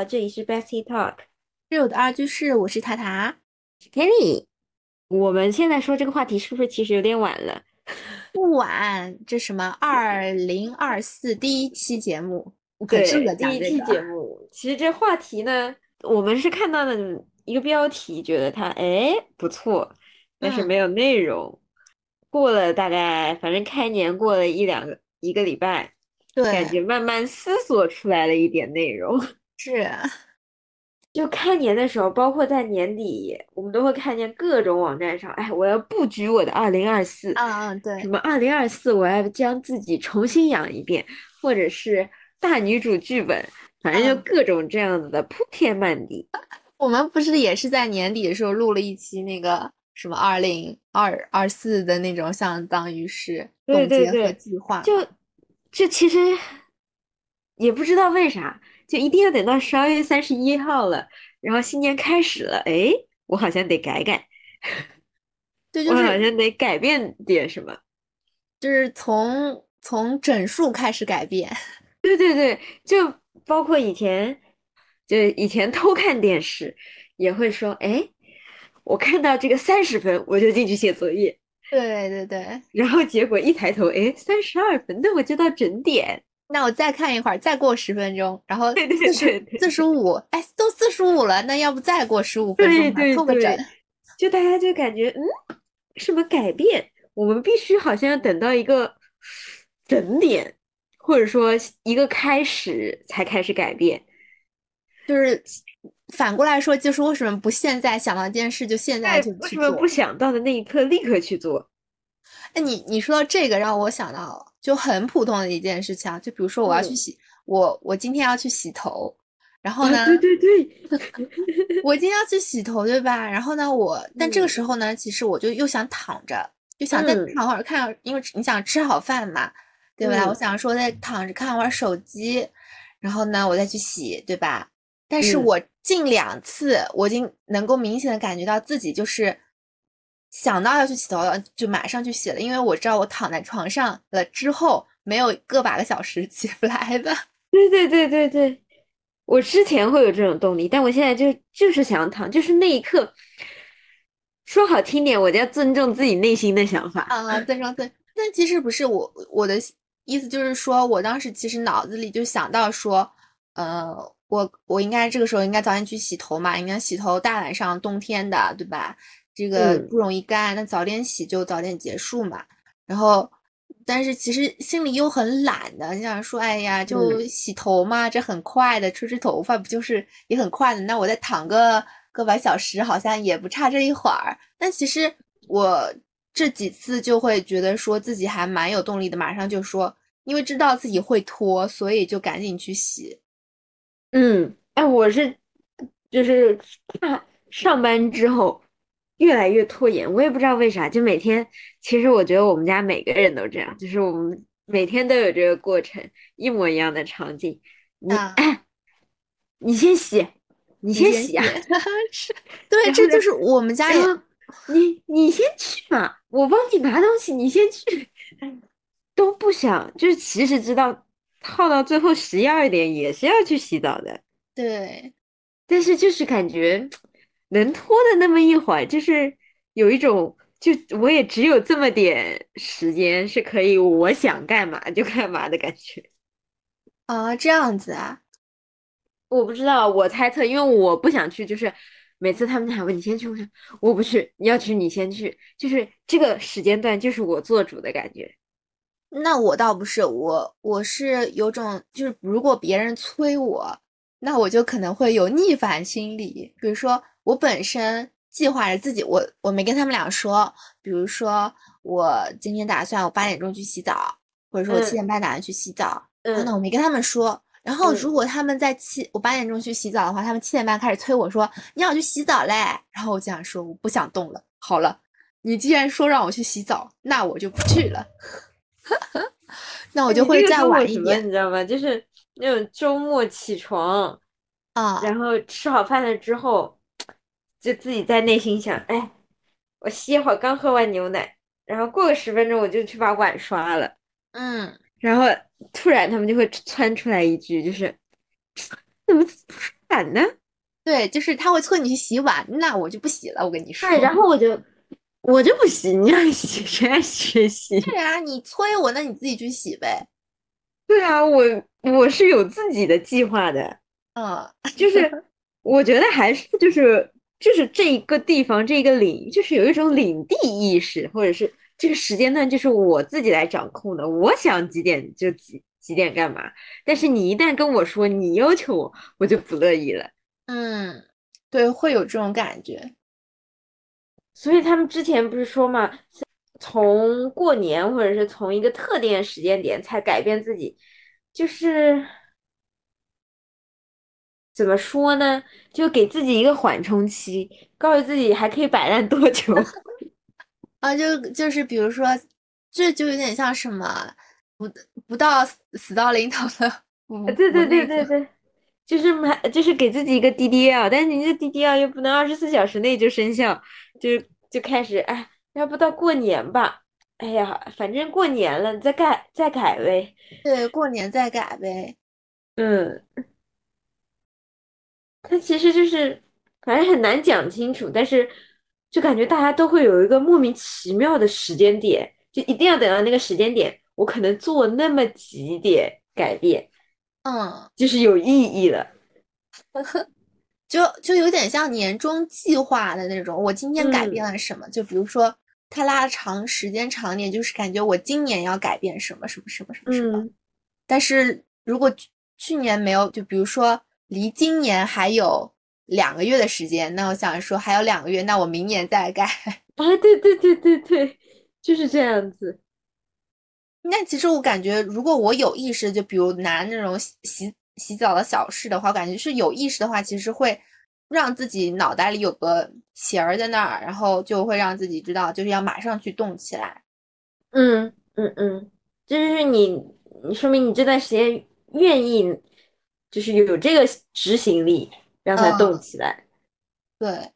好，这里是 Bestie Talk，室友的二居室，我是塔塔。Kenny。我们现在说这个话题是不是其实有点晚了？不晚，这什么二零二四第一期节目，我可对，值得第一。期节目，其实这话题呢，我们是看到了一个标题，觉得它哎不错，但是嗯没有内容。过了大概，反正开年过了一两个一个礼拜，感觉，慢慢思索出来了一点内容。是，就开年的时候，包括在年底，我们都会看见各种网站上，哎，我要布局我的二零二四，嗯嗯，对什，么二零二四，我要将自己重新养一遍，或者是大女主剧本，反正就嗯各种这样子的铺天漫地。我们不是也是在年底的时候录了一期那个什么二零二二四的那种，相当于是总结和对，计划。就就其实也不知道为啥，就一定要等到十二月三十一号了，然后新年开始了，哎，我好像得改改，对，我就是好像得改变点什么。就是从从整数开始改变。对对对，就包括以前，就以前偷看电视，也会说，哎，我看到这个三十分，我就进去写作业，对对对，然后结果一抬头，哎，三十二分，那我就到整点。那我再看一会儿，再过十分钟，然后四十四十五，哎，都四十五了，那要不再过十五分钟吧，对凑个整。就大家就感觉，嗯，什么改变？我们必须好像要等到一个整点，或者说一个开始才开始改变。就是反过来说，就是为什么不现在想到一件事就现在哎，就去做？为什么不想到的那一刻立刻去做？哎，你你说到这个让我想到就很普通的一件事情啊，就比如说我要去嗯。洗，我我今天要去洗头，然后啊，呢，对对对，我今天要去洗头，对吧？然后呢，我但这个嗯。时候呢，其实我就又想躺着，就想再嗯。躺会儿看，因为你想吃好饭嘛，对吧？我嗯。想说再躺着看会儿手机，然后呢，我再去洗，对吧？但是嗯。我近两次，我已经能够明显的感觉到自己就是想到要去洗头了，就马上去洗了，因为我知道我躺在床上了之后，没有个把个小时 起不来的。对对对对对，我之前会有这种动力，但我现在就就是想躺，就是那一刻，说好听点，我就要尊重自己内心的想法。啊，尊重对，但其实不是我我的意思就是说，我当时其实脑子里就想到说，呃，我我应该这个时候应该早点去洗头嘛，应该洗头，大晚上冬天的，对吧？这个嗯不容易干，那早点洗就早点结束嘛。然后，但是其实心里又很懒的，你想说，哎呀，就洗头嘛，这很快的，吹吹头发不就是也很快的？那我再躺个个把小时，好像也不差这一会儿。但其实我这几次就会觉得说自己还蛮有动力的，马上就说，因为知道自己会拖，所以就赶紧去洗。嗯，哎，我是就是看上班之后越来越拖延，我也不知道为啥，就每天，其实我觉得我们家每个人都这样，就是我们每天都有这个过程，一模一样的场景。你 你先洗，你你先洗啊，是，对，这就是我们家也你你先去嘛，我帮你拿东西，你先去，都不想，就是其实知道耗到最后十一二点也是要去洗澡的。对，但是就是感觉能拖的那么一会儿，就是有一种，就我也只有这么点时间是可以我想干嘛就干嘛的感觉。啊，这样子啊，我不知道，我猜测，因为我不想去，就是每次他们喊我你先去，我说我不去，你要去你先去，就是这个时间段就是我做主的感觉。那我倒不是，我我是有种就是如果别人催我，那我就可能会有逆反心理。比如说我本身计划着自己，我我没跟他们俩说，比如说我今天打算我八点钟去洗澡，或者说我七嗯点半打算去洗澡，然后呢嗯我没跟他们说。然后嗯如果他们在七我八点钟去洗澡的话，他们七点半开始催我说你要去洗澡嘞，然后我就想说我不想动了。好了，你既然说让我去洗澡，那我就不去了。那我就会再晚一点你知道吗？就是那种周末起床，啊。然后吃好饭了之后，就自己在内心想，哎，我歇会儿，刚喝完牛奶，然后过个十分钟我就去把碗刷了，嗯，然后突然他们就会窜出来一句，就是怎么不刷碗呢？对，就是他会催你去洗碗，那我就不洗了。我跟你说，对，然后我就我就不洗，你让洗谁爱洗谁洗。对啊，你催我，那你自己去洗呗。对啊，我我是有自己的计划的。嗯，就是 我觉得还是就是就是这一个地方这一个领，就是有一种领地意识，或者是这个时间段就是我自己来掌控的，我想几点就几几点干嘛。但是你一旦跟我说你要求我，我就不乐意了。嗯，对，会有这种感觉。所以他们之前不是说嘛，从过年或者是从一个特定时间点才改变自己，就是怎么说呢？就给自己一个缓冲期，告诉自己还可以摆烂多久。啊，就就是比如说，这就有点像什么，不不到死到临头的。对对对对对。就是买，就是给自己一个 DDL，但是你这 DDL 又不能二十四小时内就生效，就就开始哎，要不到过年吧？哎呀，反正过年了，再改再改呗。对，过年再改呗。嗯，它其实就是反正很难讲清楚，但是就感觉大家都会有一个莫名其妙的时间点，就一定要等到那个时间点，我可能做那么几点改变。嗯，就是有意义的，就就有点像年终计划的那种。我今天改变了什么？就比如说，它拉长时间长点，就是感觉我今年要改变什么什么什么什么什么。但是如果去年没有，就比如说离今年还有两个月的时间，那我想说还有两个月，那我明年再改。哎，对对对对对，就是这样子。那其实我感觉，如果我有意识，就比如拿那种洗洗洗澡的小事的话，我感觉是有意识的话，其实会让自己脑袋里有个弦儿在那儿，然后就会让自己知道，就是要马上去动起来。嗯嗯嗯，就是你，你说明你这段时间愿意，就是有这个执行力，让它动起来。对，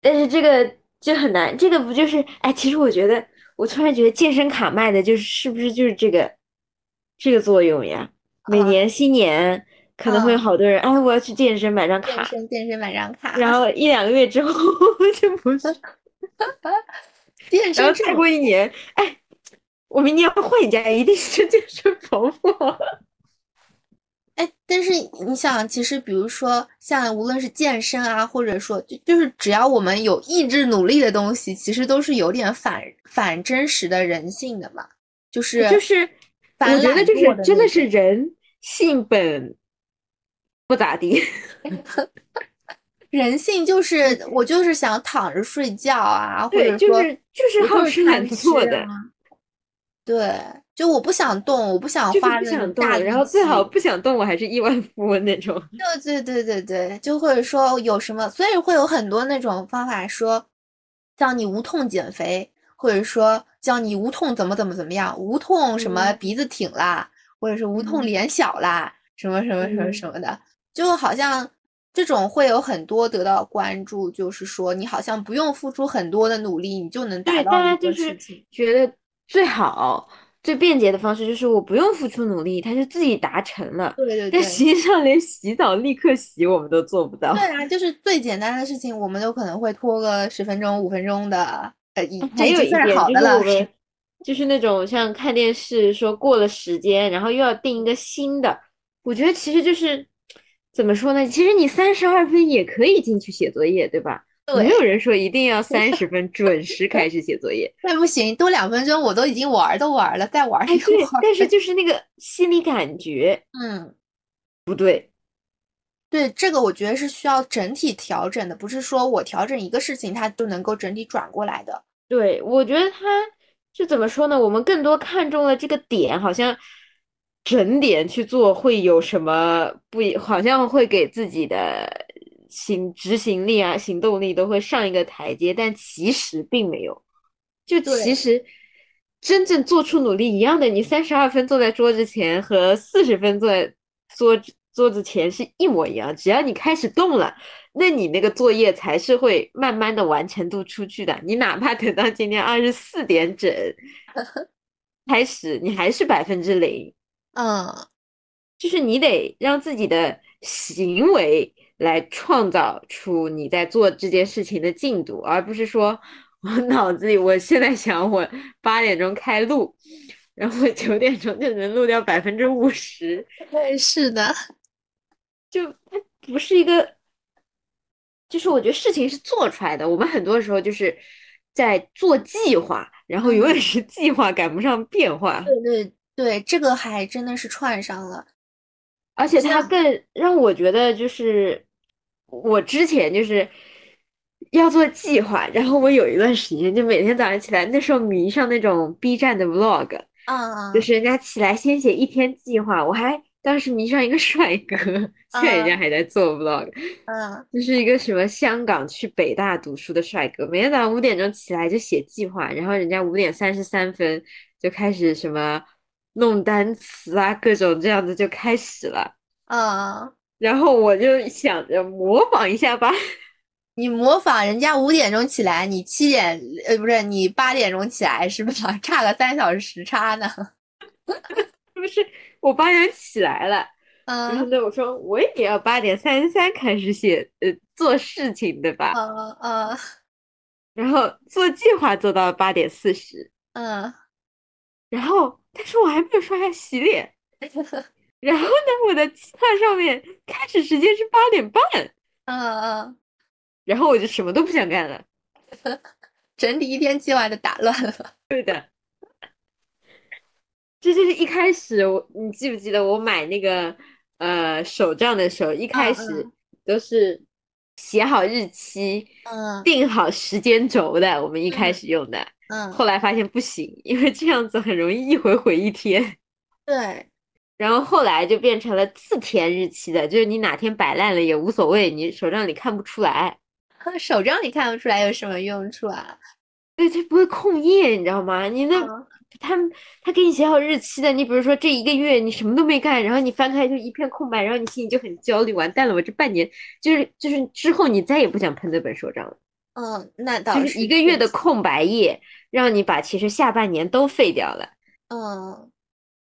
但是这个就很难，这个不就是？哎，其实我觉得。我突然觉得健身卡卖的就是是不是就是这个这个作用呀？每年新年可能会有好多人，哎，我要去健身买张卡，健身健身买张卡，然后一两个月之后 就不是，健身，然后再过一年，哎，我明年要换一家，一定是健身房不哎，但是你想，其实比如说像无论是健身啊，或者说就就是只要我们有意志努力的东西，其实都是有点反反真实的人性的嘛。就是就是，我觉得就是真的是人性本不咋地。人性就是我就是想躺着睡觉啊，或者说就是就是好吃懒做的。对。就我不想动，我不想花那种大，然后最好不想动，我还是亿万 富翁那种。对对对对对，就或者说有什么，所以会有很多那种方法，说叫你无痛减肥，或者说叫你无痛怎么怎么怎么样，无痛什么鼻子挺啦，或者是无痛脸小啦，什么什么什么什么的，就好像这种会有很多得到关注，就是说你好像不用付出很多的努力，你就能达到一个事情，觉得最好。最便捷的方式就是我不用付出努力，它就自己达成了。对对对。但实际上连洗澡立刻洗我们都做不到。对啊，就是最简单的事情，我们都可能会拖个十分钟、五分钟的。呃，已还有一点就是我们就是那种像看电视说过了时间，然后又要定一个新的。我觉得其实就是怎么说呢？其实你三十二分也可以进去写作业，对吧？没有人说一定要 三十分准时开始写作业，那不行，多两分钟我都已经玩都玩了，再玩一会儿。但是 就是那个心理感觉，嗯，不对，对这个我觉得是需要整体调整的，不是说我调整一个事情它就能够整体转过来的。对，我觉得他就怎么说呢？我们更多看中了这个点，好像整点去做会有什么不？好像会给自己的。行执行力啊，行动力都会上一个台阶，但其实并没有。就其实真正做出努力一样的，你三十二分坐在桌子前和四十分坐在桌桌子前是一模一样。只要你开始动了，那你那个作业才是会慢慢的完成度出去的。你哪怕等到今天二十四点整 开始，你还是百分之零。嗯，就是你得让自己的行为。来创造出你在做这件事情的进度，而不是说我 脑子里我现在想我八点钟开录，然后我九点钟就能录掉百分之五十。对，是的，就它不是一个，就是我觉得事情是做出来的。我们很多时候就是在做计划，然后永远是计划赶不上变化。对对对，这个还真的是串上了。而且它更让我觉得，就是我之前就是要做计划，然后我有一段时间就每天早上起来，那时候迷上那种 B 站的 Vlog，嗯，就是人家起来先写一天计划，我还当时迷上一个 帅哥，现在人家还在做 Vlog，嗯，就是一个什么香港去北大读书的帅哥，每天早上五点钟起来就写计划，然后人家五点三十三分就开始什么。弄单词啊，各种这样子就开始了，嗯，然后我就想着模仿一下吧。你模仿人家五点钟起来，你七点呃不是你八点钟起来是吧？差个三小时时差呢。不是我八点起来了，嗯，然后呢我说我也要八点三十三开始写呃做事情对吧？嗯嗯，然后做计划做到八点四十，嗯，然后。但是我还没有刷牙洗脸，然后呢，我的计划上面开始时间是八点半，嗯嗯，然后我就什么都不想干了，整体一天计划就打乱了。对的，这就是一开始，我你记不记得我买那个呃手账的时候，一开始都是写好日期，嗯，定好时间轴的，我们一开始用的。嗯，后来发现不行，因为这样子很容易一回毁一天。对，然后后来就变成了自填日期的，就是你哪天摆烂了也无所谓，你手账里看不出来。手账里看不出来有什么用处啊？对，它不会空页，你知道吗？你那他他给你写好日期的，你比如说这一个月你什么都没干，然后你翻开就一片空白，然后你心里就很焦虑，完蛋了，我这半年就是就是之后你再也不想碰那本手账了。嗯，那倒是一个月的空白页。让你把其实下半年都废掉了，嗯，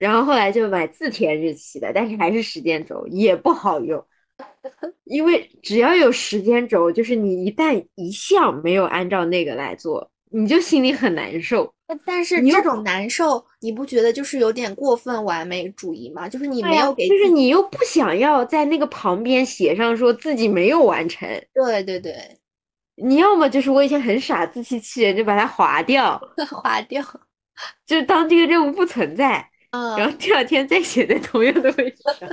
然后后来就买自填日期的，但是还是时间轴也不好用，因为只要有时间轴，就是你一旦一项没有按照那个来做，你就心里很难受。但是这种难受，你不觉得就是有点过分完美主义吗？就是你没有给，就是你又不想要在那个旁边写上说自己没有完成。对对对。你要么就是我以前很傻，自欺欺人，就把它划掉，划掉，就当这个任务不存在。嗯，然后第二天再写在同样的位置上。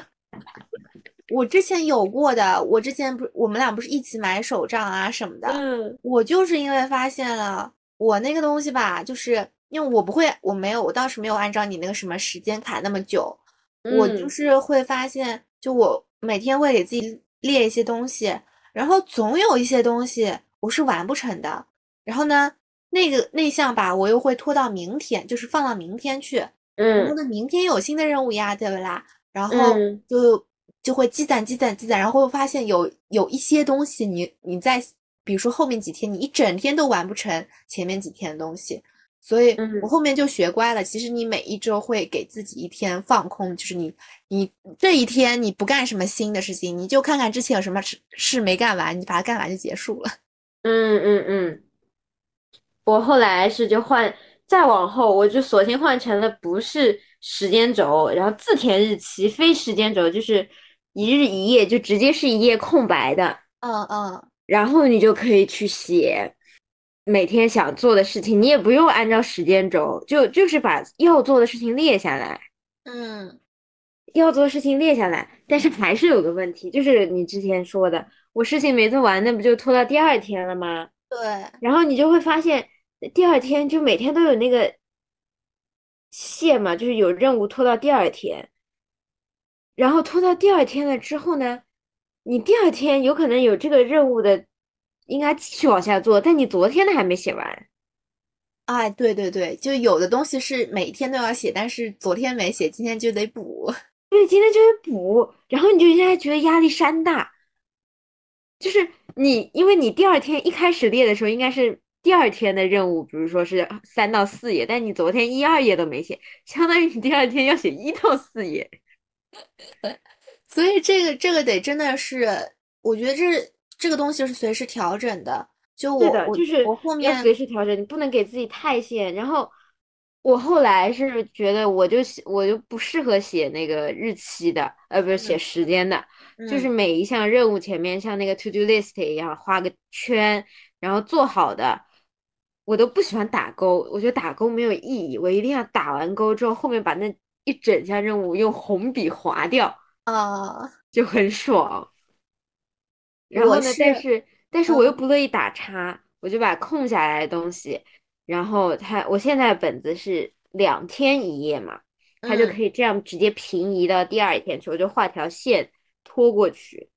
我之前有过的，我之前不，我们俩不是一起买手账啊什么的。嗯，我就是因为发现了我那个东西吧，就是因为我不会，我没有，我倒是没有按照你那个什么时间卡那么久。我就是会发现，就我每天会给自己列一些东西，然后总有一些东西。我是完不成的，然后呢，那个那项吧，我又会拖到明天，就是放到明天去。嗯，然后呢，明天有新的任务呀，对不啦？然后就就会积攒、积攒、积攒，然后会发现有有一些东西，你你在比如说后面几天，你一整天都完不成前面几天的东西，所以我后面就学乖了。其实你每一周会给自己一天放空，就是你你这一天你不干什么新的事情，你就看看之前有什么事事没干完，你把它干完就结束了。嗯嗯嗯，我后来是就换，再往后我就索性换成了不是时间轴，然后自填日期，非时间轴就是一日一夜，就直接是一页空白的。嗯嗯，然后你就可以去写每天想做的事情，你也不用按照时间轴，就就是把要做的事情列下来。嗯，要做的事情列下来，但是还是有个问题，就是你之前说的。我事情没做完，那不就拖到第二天了吗？对。然后你就会发现，第二天就每天都有那个线嘛，就是有任务拖到第二天。然后拖到第二天了之后呢，你第二天有可能有这个任务的，应该继续往下做，但你昨天的还没写完。哎，对对对，就有的东西是每天都要写，但是昨天没写，今天就得补。对，今天就得补，然后你就现在觉得压力山大。就是你，因为你第二天一开始列的时候，应该是第二天的任务，比如说是三到四页，但你昨天一二页都没写，相当于你第二天要写一到四页。所以这个这个得真的是我觉得这这个东西是随时调整的。就我我就是我后面随时调整，你不能给自己太限。然后我后来是觉得，我就写我就不适合写那个日期的，呃，不是写时间的，就是每一项任务前面像那个 to do list 一样画个圈，然后做好的，我都不喜欢打勾，我觉得打勾没有意义，我一定要打完勾之后，后面把那一整项任务用红笔划掉，啊，就很爽。然后呢，但是。但是我又不乐意打叉，我就把空下来的东西，然后它我现在本子是两天一页嘛，它就可以这样直接平移到第二天去，我就画条线拖过去。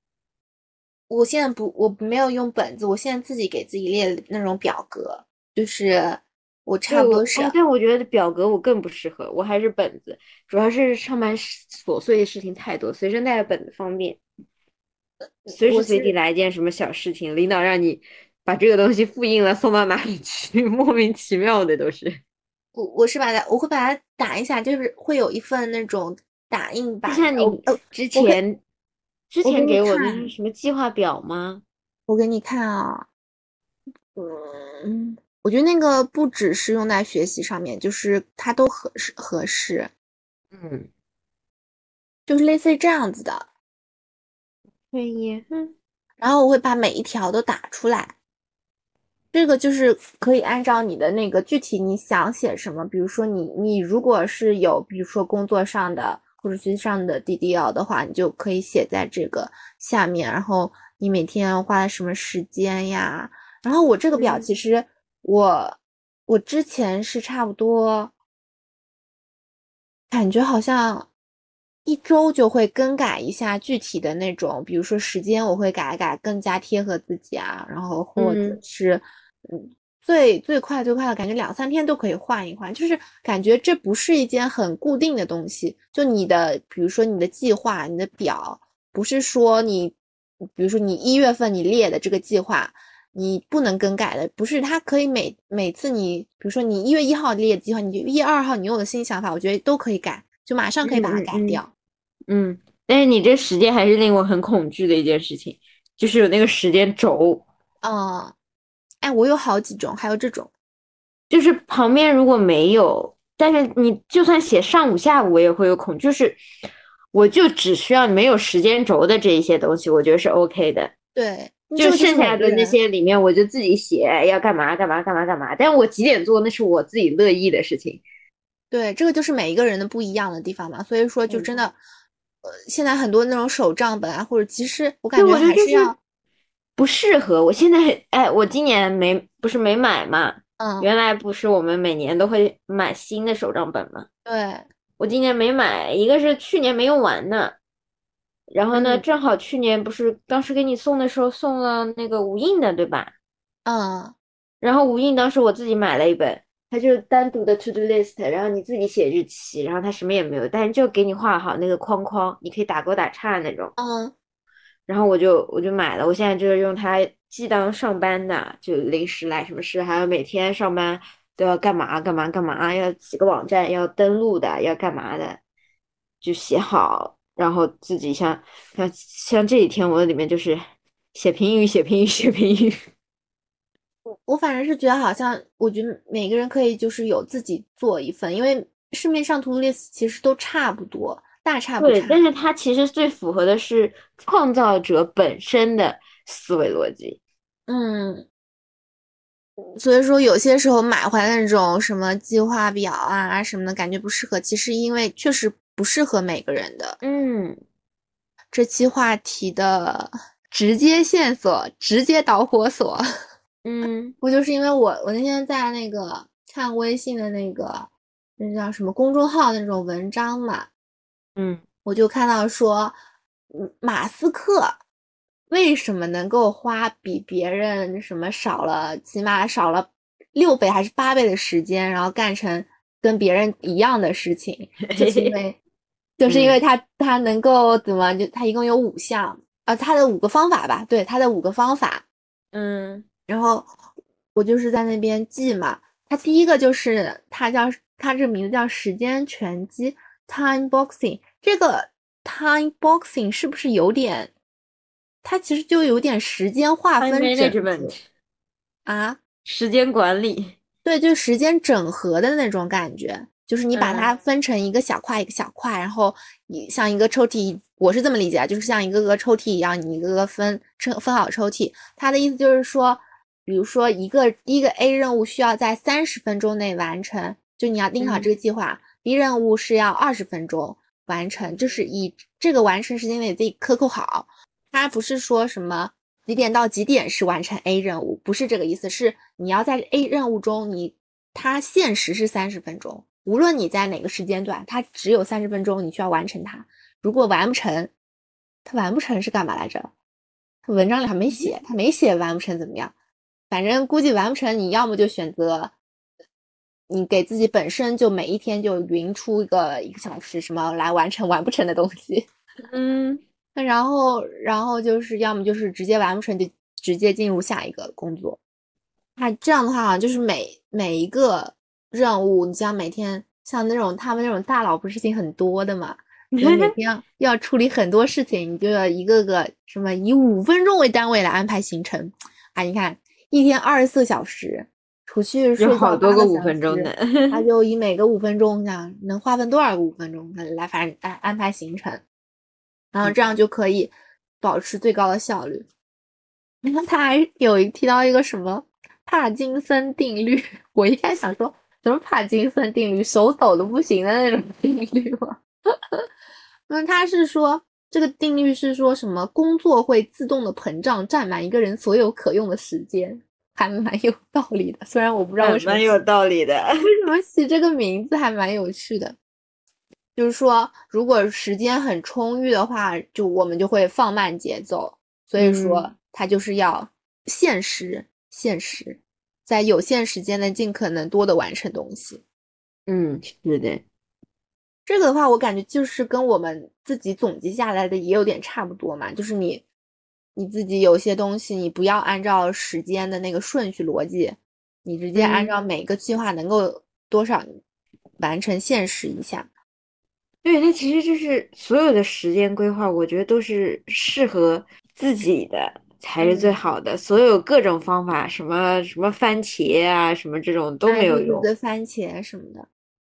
我现在不，我没有用本子，我现在自己给自己列那种表格，就是我差不多是。但我觉得表格我更不适合，我还是本子，主要是上班琐碎的事情太多，随身带着本子方便。随时随地来一件什么小事情，领导让你把这个东西复印了送到哪里去，莫名其妙的都是。我我是把它，我会把它打一下，就是会有一份那种打印版。像你之前之前给我的是什么计划表吗？我给你看啊，嗯，我觉得那个不只是用在学习上面，就是它都合适合适。嗯，就是类似于这样子的。可以，嗯，然后我会把每一条都打出来，这个就是可以按照你的那个具体你想写什么，比如说你你如果是有，比如说工作上的或者学习上的 DDL 的话，你就可以写在这个下面，然后你每天花了什么时间呀？然后我这个表其实我我之前是差不多，感觉好像。一周就会更改一下具体的那种，比如说时间我会改改，更加贴合自己啊。然后或者是，嗯，最最快最快的感觉两三天都可以换一换，就是感觉这不是一件很固定的东西。就你的，比如说你的计划、你的表，不是说你，比如说你一月份你列的这个计划，你不能更改的，不是它可以每每次你，比如说你一月一号列的计划，你就一月二号你有了新想法，我觉得都可以改。就马上可以把它改掉，嗯，但是你这时间还是令我很恐惧的一件事情，就是有那个时间轴，嗯，哎，我有好几种，还有这种，就是旁边如果没有，但是你就算写上午下午，我也会有恐，就是我就只需要没有时间轴的这一些东西，我觉得是 OK 的，对，就剩下的那些里面，我就自己写要干嘛干嘛干嘛干嘛，但我几点做那是我自己乐意的事情。对，这个就是每一个人的不一样的地方嘛，所以说就真的，呃，现在很多那种手账本啊，或者其实我感觉还是要不适合。我现在哎，我今年没不是没买嘛，嗯，原来不是我们每年都会买新的手账本嘛，对，我今年没买，一个是去年没用完呢，然后呢，正好去年不是当时给你送的时候送了那个无印的，对吧？嗯，然后无印当时我自己买了一本。它就是单独的 to do list，然后你自己写日期，然后它什么也没有，但是就给你画好那个框框，你可以打勾打叉那种。嗯，然后我就我就买了，我现在就是用它既当上班的，就临时来什么事，还有每天上班都要干嘛干嘛干嘛，要几个网站要登录的，要干嘛的，就写好，然后自己像像像这几天我里面就是写评语，写评语，写评语。我我反正是觉得好像，我觉得每个人可以就是有自己做一份，因为市面上 to do list 其实都差不多，大差不差。对，但是它其实最符合的是创造者本身的思维逻辑。嗯，所以说有些时候买回来那种什么计划表啊什么的，感觉不适合，其实因为确实不适合每个人的。嗯，这期话题的直接线索，直接导火索。嗯，不就是因为我我那天在那个看微信的那个那叫什么公众号那种文章嘛，嗯，我就看到说，马斯克为什么能够花比别人什么少了起码少了六倍还是八倍的时间，然后干成跟别人一样的事情，就是因 为就是因为它它能够怎么就它一共有五项啊，它的五个方法吧，对它的五个方法，嗯。然后我就是在那边记嘛，它第一个就是它叫它这名字叫时间拳击 （time boxing）。这个 time boxing 是不是有点它其实就有点时间划分 management 啊，时间管理，对，就时间整合的那种感觉，就是你把嗯它分成一个小块一个小块，然后你像一个抽屉，我是这么理解啊，就是像一个个抽屉一样，你一个个分分分好抽屉。他的意思就是说，比如说一个第一个 A 任务需要在三十分钟内完成，就你要定好这个计划。B 任务是要二十分钟完成，就是以这个完成时间内自己克扣好。它不是说什么几点到几点是完成 A 任务，不是这个意思，是你要在 A 任务中，你它限时是三十分钟，无论你在哪个时间段，它只有三十分钟，你需要完成它。如果完不成，它完不成是干嘛来着？它文章里还没写，它没写完不成怎么样。反正估计完不成，你要么就选择你给自己本身就每一天就匀出一个一个小时什么来完成完不成的东西。嗯，那然后，然后就是要么就是直接完不成就直接进入下一个工作。那这样的话，就是每每一个任务，你像每天像那种他们那种大佬不是事情很多的嘛，你每天要要处理很多事情，你就要一个个什么以五分钟为单位来安排行程。啊，你看一天二十四小时，除去睡好多个五分钟的，他 就以每个五分钟，想能划分多少个五分钟来来反正安安排行程，然后这样就可以保持最高的效率。你看他还有一提到一个什么帕金森定律，我一开始想说什么帕金森定律，手抖的不行的那种定律吗？那 他是说这个定律是说什么工作会自动的膨胀，占满一个人所有可用的时间，还蛮有道理的。虽然我不知道为什么蛮有道理的。为什么起这个名字还蛮有趣的？就是说，如果时间很充裕的话，就我们就会放慢节奏。所以说嗯，它就是要限时，限时，在有限时间内尽可能多的完成东西。嗯，是的，这个的话，我感觉就是跟我们自己总结下来的也有点差不多嘛。就是你你自己有些东西，你不要按照时间的那个顺序逻辑，你直接按照每个计划能够多少完成现实一下。对，那其实就是所有的时间规划，我觉得都是适合自己的才是最嗯好的。所有各种方法，什么什么番茄啊，什么这种都没有用，的番茄什么的。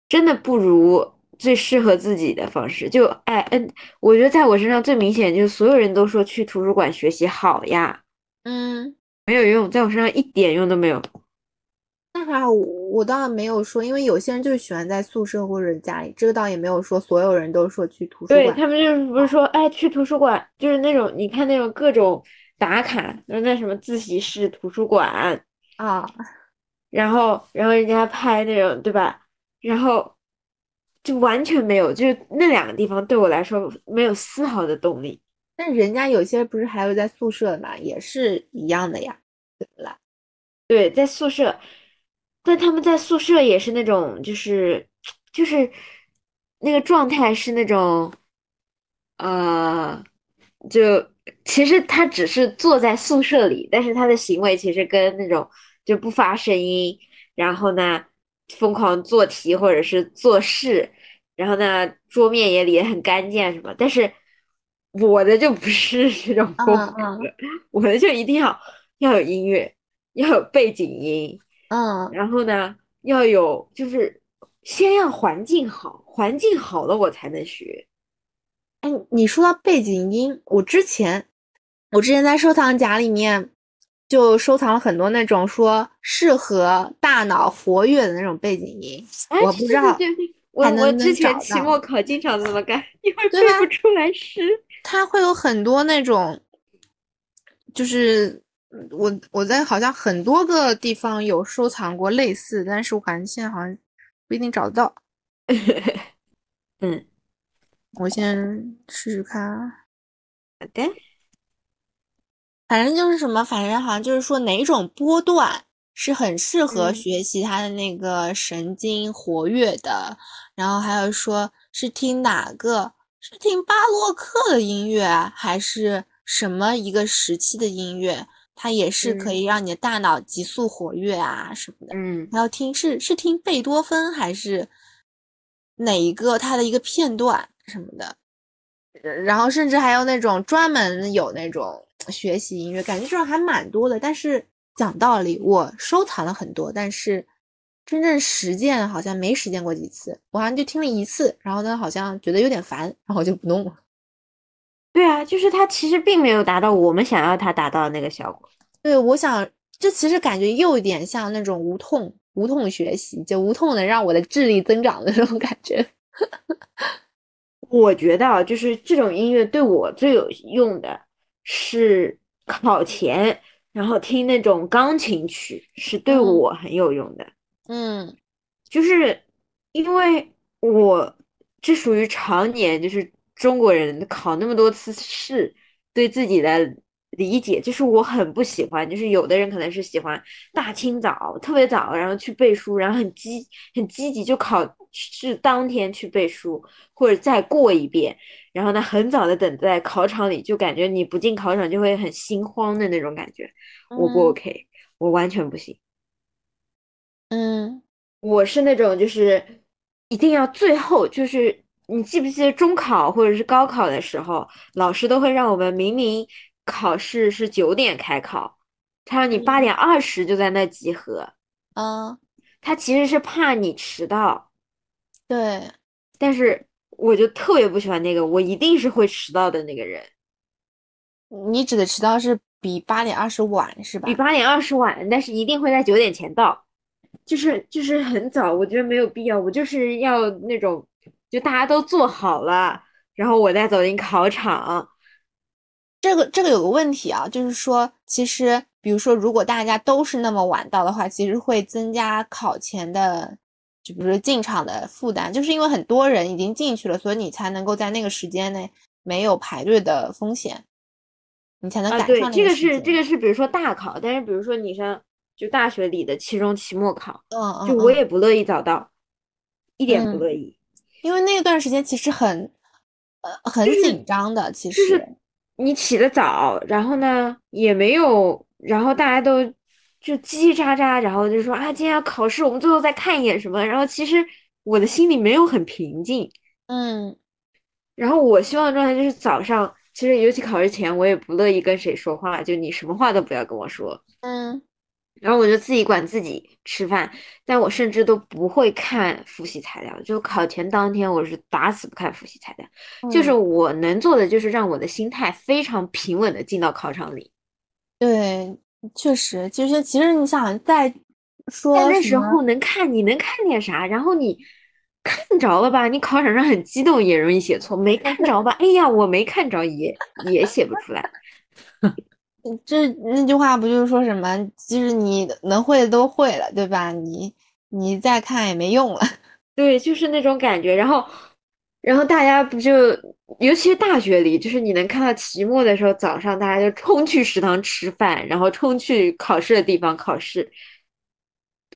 真的不如最适合自己的方式。就哎嗯，我觉得在我身上最明显就是所有人都说去图书馆学习好呀，嗯，没有用，在我身上一点用都没有。那还好，我我倒没有说，因为有些人就是喜欢在宿舍或者家里，这个倒也没有说所有人都说去图书馆。对他们就是不是说，哎，去图书馆就是那种你看那种各种打卡，就是那什么自习室、图书馆，啊，然后然后人家拍那种对吧？然后就完全没有，就是那两个地方对我来说没有丝毫的动力。但人家有些不是还有在宿舍嘛，也是一样的呀，对不啦？对，在宿舍，但他们在宿舍也是那种，就是就是那个状态是那种，呃，就其实他只是坐在宿舍里，但是他的行为其实跟那种就不发声音，然后呢疯狂做题或者是做事，然后呢桌面也理得很干净啊什么，但是我的就不是这种风格，嗯我的就一定要要有音乐，要有背景音。嗯然后呢，要有就是先要环境好，环境好了我才能学。哎，你说到背景音，我之前我之前在收藏夹里面就收藏了很多那种说适合大脑活跃的那种背景音，哎，我不知道对对对，我我之前期末考经常这么干，因为背不出来诗。它会有很多那种，就是嗯我我在好像很多个地方有收藏过类似，但是我感觉现在好像不一定找得到。嗯，我先试试看啊。好的，反正就是什么，反正好像就是说哪种波段是很适合嗯。学习他的那个神经活跃的，然后还有说是听哪个，是听巴洛克的音乐啊，还是什么一个时期的音乐，它也是可嗯。以让你的大脑急速活跃啊什么的。嗯。还要听是是听贝多芬还是哪一个他的一个片段什么的，呃然后甚至还有那种专门有那种学习音乐，感觉这种还蛮多的。但是讲道理，我收藏了很多，但是真正实践好像没实践过几次。我好像就听了一次，然后呢，好像觉得有点烦，然后我就不弄了。对啊，就是它其实并没有达到我们想要它达到的那个效果。对，我想这其实感觉又有点像那种无痛无痛学习，就无痛的让我的智力增长的那种感觉。我觉得啊，就是这种音乐对我最有用的是考前，然后听那种钢琴曲是对我很有用的。嗯，就是因为我这属于常年就是中国人考那么多次试，对自己的。理解就是我很不喜欢，就是有的人可能是喜欢大清早特别早，然后去背书，然后很积很积极，就考试当天去背书，或者再过一遍，然后呢很早的等在考场里，就感觉你不进考场就会很心慌的那种感觉，我不 OK，我完全不行。嗯，我是那种就是一定要最后，就是你记不记得中考或者是高考的时候，老师都会让我们明明。考试是九点开考，他让你八点二十就在那集合。嗯，他其实是怕你迟到。对，但是我就特别不喜欢那个，我一定是会迟到的那个人。你指的迟到是比八点二十晚是吧？比八点二十晚，但是一定会在九点前到，就是就是很早。我觉得没有必要，我就是要那种，就大家都做好了，然后我再走进考场。这个这个有个问题啊，就是说，其实比如说，如果大家都是那么晚到的话，其实会增加考前的，就比如说进场的负担，就是因为很多人已经进去了，所以你才能够在那个时间内没有排队的风险，你才能赶上对，这个是这个是，比如说大考，但是比如说你像就大学里的期中、期末考，嗯嗯，就我也不乐意早到，一点不乐意，因为那段时间其实很呃很紧张的，其实。你起得早，然后呢也没有，然后大家都就叽叽喳喳，然后就说啊，今天要考试，我们最后再看一眼什么。然后其实我的心里没有很平静，嗯。然后我希望的状态就是早上，其实尤其考试前，我也不乐意跟谁说话，就你什么话都不要跟我说，嗯。然后我就自己管自己吃饭，但我甚至都不会看复习材料。就考前当天，我是打死不看复习材料。就是我能做的，就是让我的心态非常平稳的进到考场里。对，确实，其实其实你想在说那时候能看，你能看点啥？然后你看着了吧？你考场上很激动，也容易写错；没看着吧？哎呀，我没看着，也也写不出来。这那句话不就是说什么？就是你能会的都会了，对吧？你你再看也没用了。对，就是那种感觉。然后，然后大家不就，尤其是大学里，就是你能看到期末的时候，早上大家就冲去食堂吃饭，然后冲去考试的地方考试。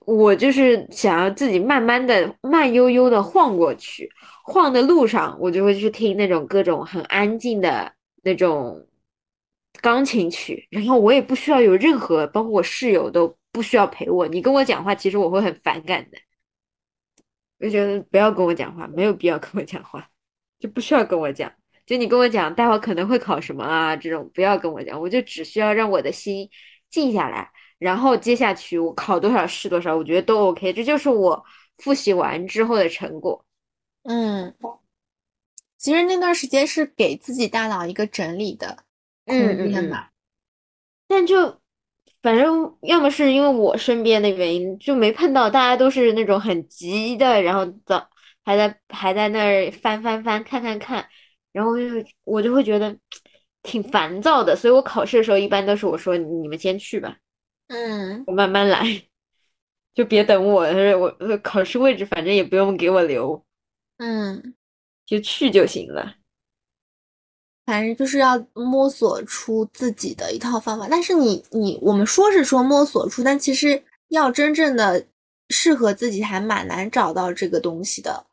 我就是想要自己慢慢的、慢悠悠的晃过去。晃的路上，我就会去听那种各种很安静的那种。钢琴曲，然后我也不需要有任何，包括我室友都不需要陪我。你跟我讲话，其实我会很反感的。我觉得不要跟我讲话，没有必要跟我讲话，就不需要跟我讲。就你跟我讲，待会可能会考什么啊？这种不要跟我讲，我就只需要让我的心静下来，然后接下去我考多少是多少，我觉得都 OK。这就是我复习完之后的成果。嗯，其实那段时间是给自己大脑一个整理的。嗯嗯嗯，但就反正要么是因为我身边的原因，就没碰到大家都是那种很急的，然后早还在还在那儿翻翻翻看看看，然后就我就会觉得挺烦躁的，所以我考试的时候一般都是我说你们先去吧，嗯，我慢慢来，就别等我，我考试位置反正也不用给我留，嗯，就去就行了。反正就是要摸索出自己的一套方法，但是你你我们说是说摸索出，但其实要真正的适合自己还蛮难找到这个东西的，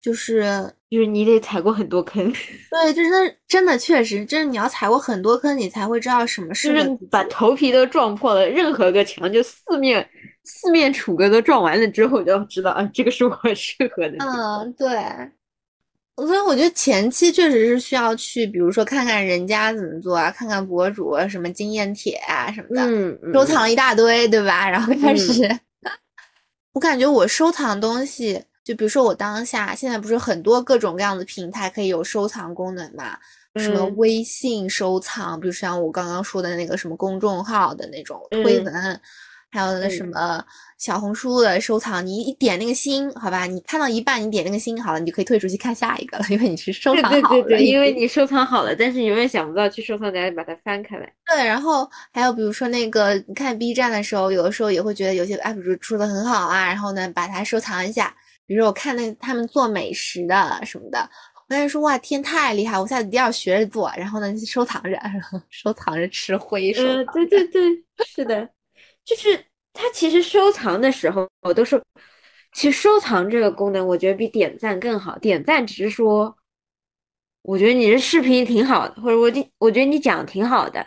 就是就是你得踩过很多坑，对，就是那真的确实，就是你要踩过很多坑，你才会知道什么是就是把头皮都撞破了，任何个墙就四面四面楚歌都撞完了之后，就要知道啊，这个是我 适合的。嗯，对。所以我觉得前期确实是需要去，比如说看看人家怎么做啊，看看博主什么经验帖啊什么的，嗯，收藏一大堆，对吧？然后开始，我感觉我收藏东西，就比如说我当下现在不是很多各种各样的平台可以有收藏功能嘛？什么微信收藏，比如像我刚刚说的那个什么公众号的那种推文。还有那什么小红书的收藏，你一点那个心，好吧，你看到一半，你点那个心好了，你就可以退出去看下一个了，因为你是收藏好了。对对对，因为你收藏好了，但是永远想不到去收藏夹里把它翻开来。对，然后还有比如说那个你看 B 站的时候，有的时候也会觉得有些 UP 主出的很好啊，然后呢把它收藏一下。比如说我看那他们做美食的什么的，我跟你说哇天太厉害，我下次一定要学着做。然后呢收藏着，然 后收藏着吃灰。嗯，对对对，是的。就是它其实收藏的时候，我都是，其实收藏这个功能，我觉得比点赞更好。点赞只是说，我觉得你这视频挺好的，或者我我觉得你讲挺好的，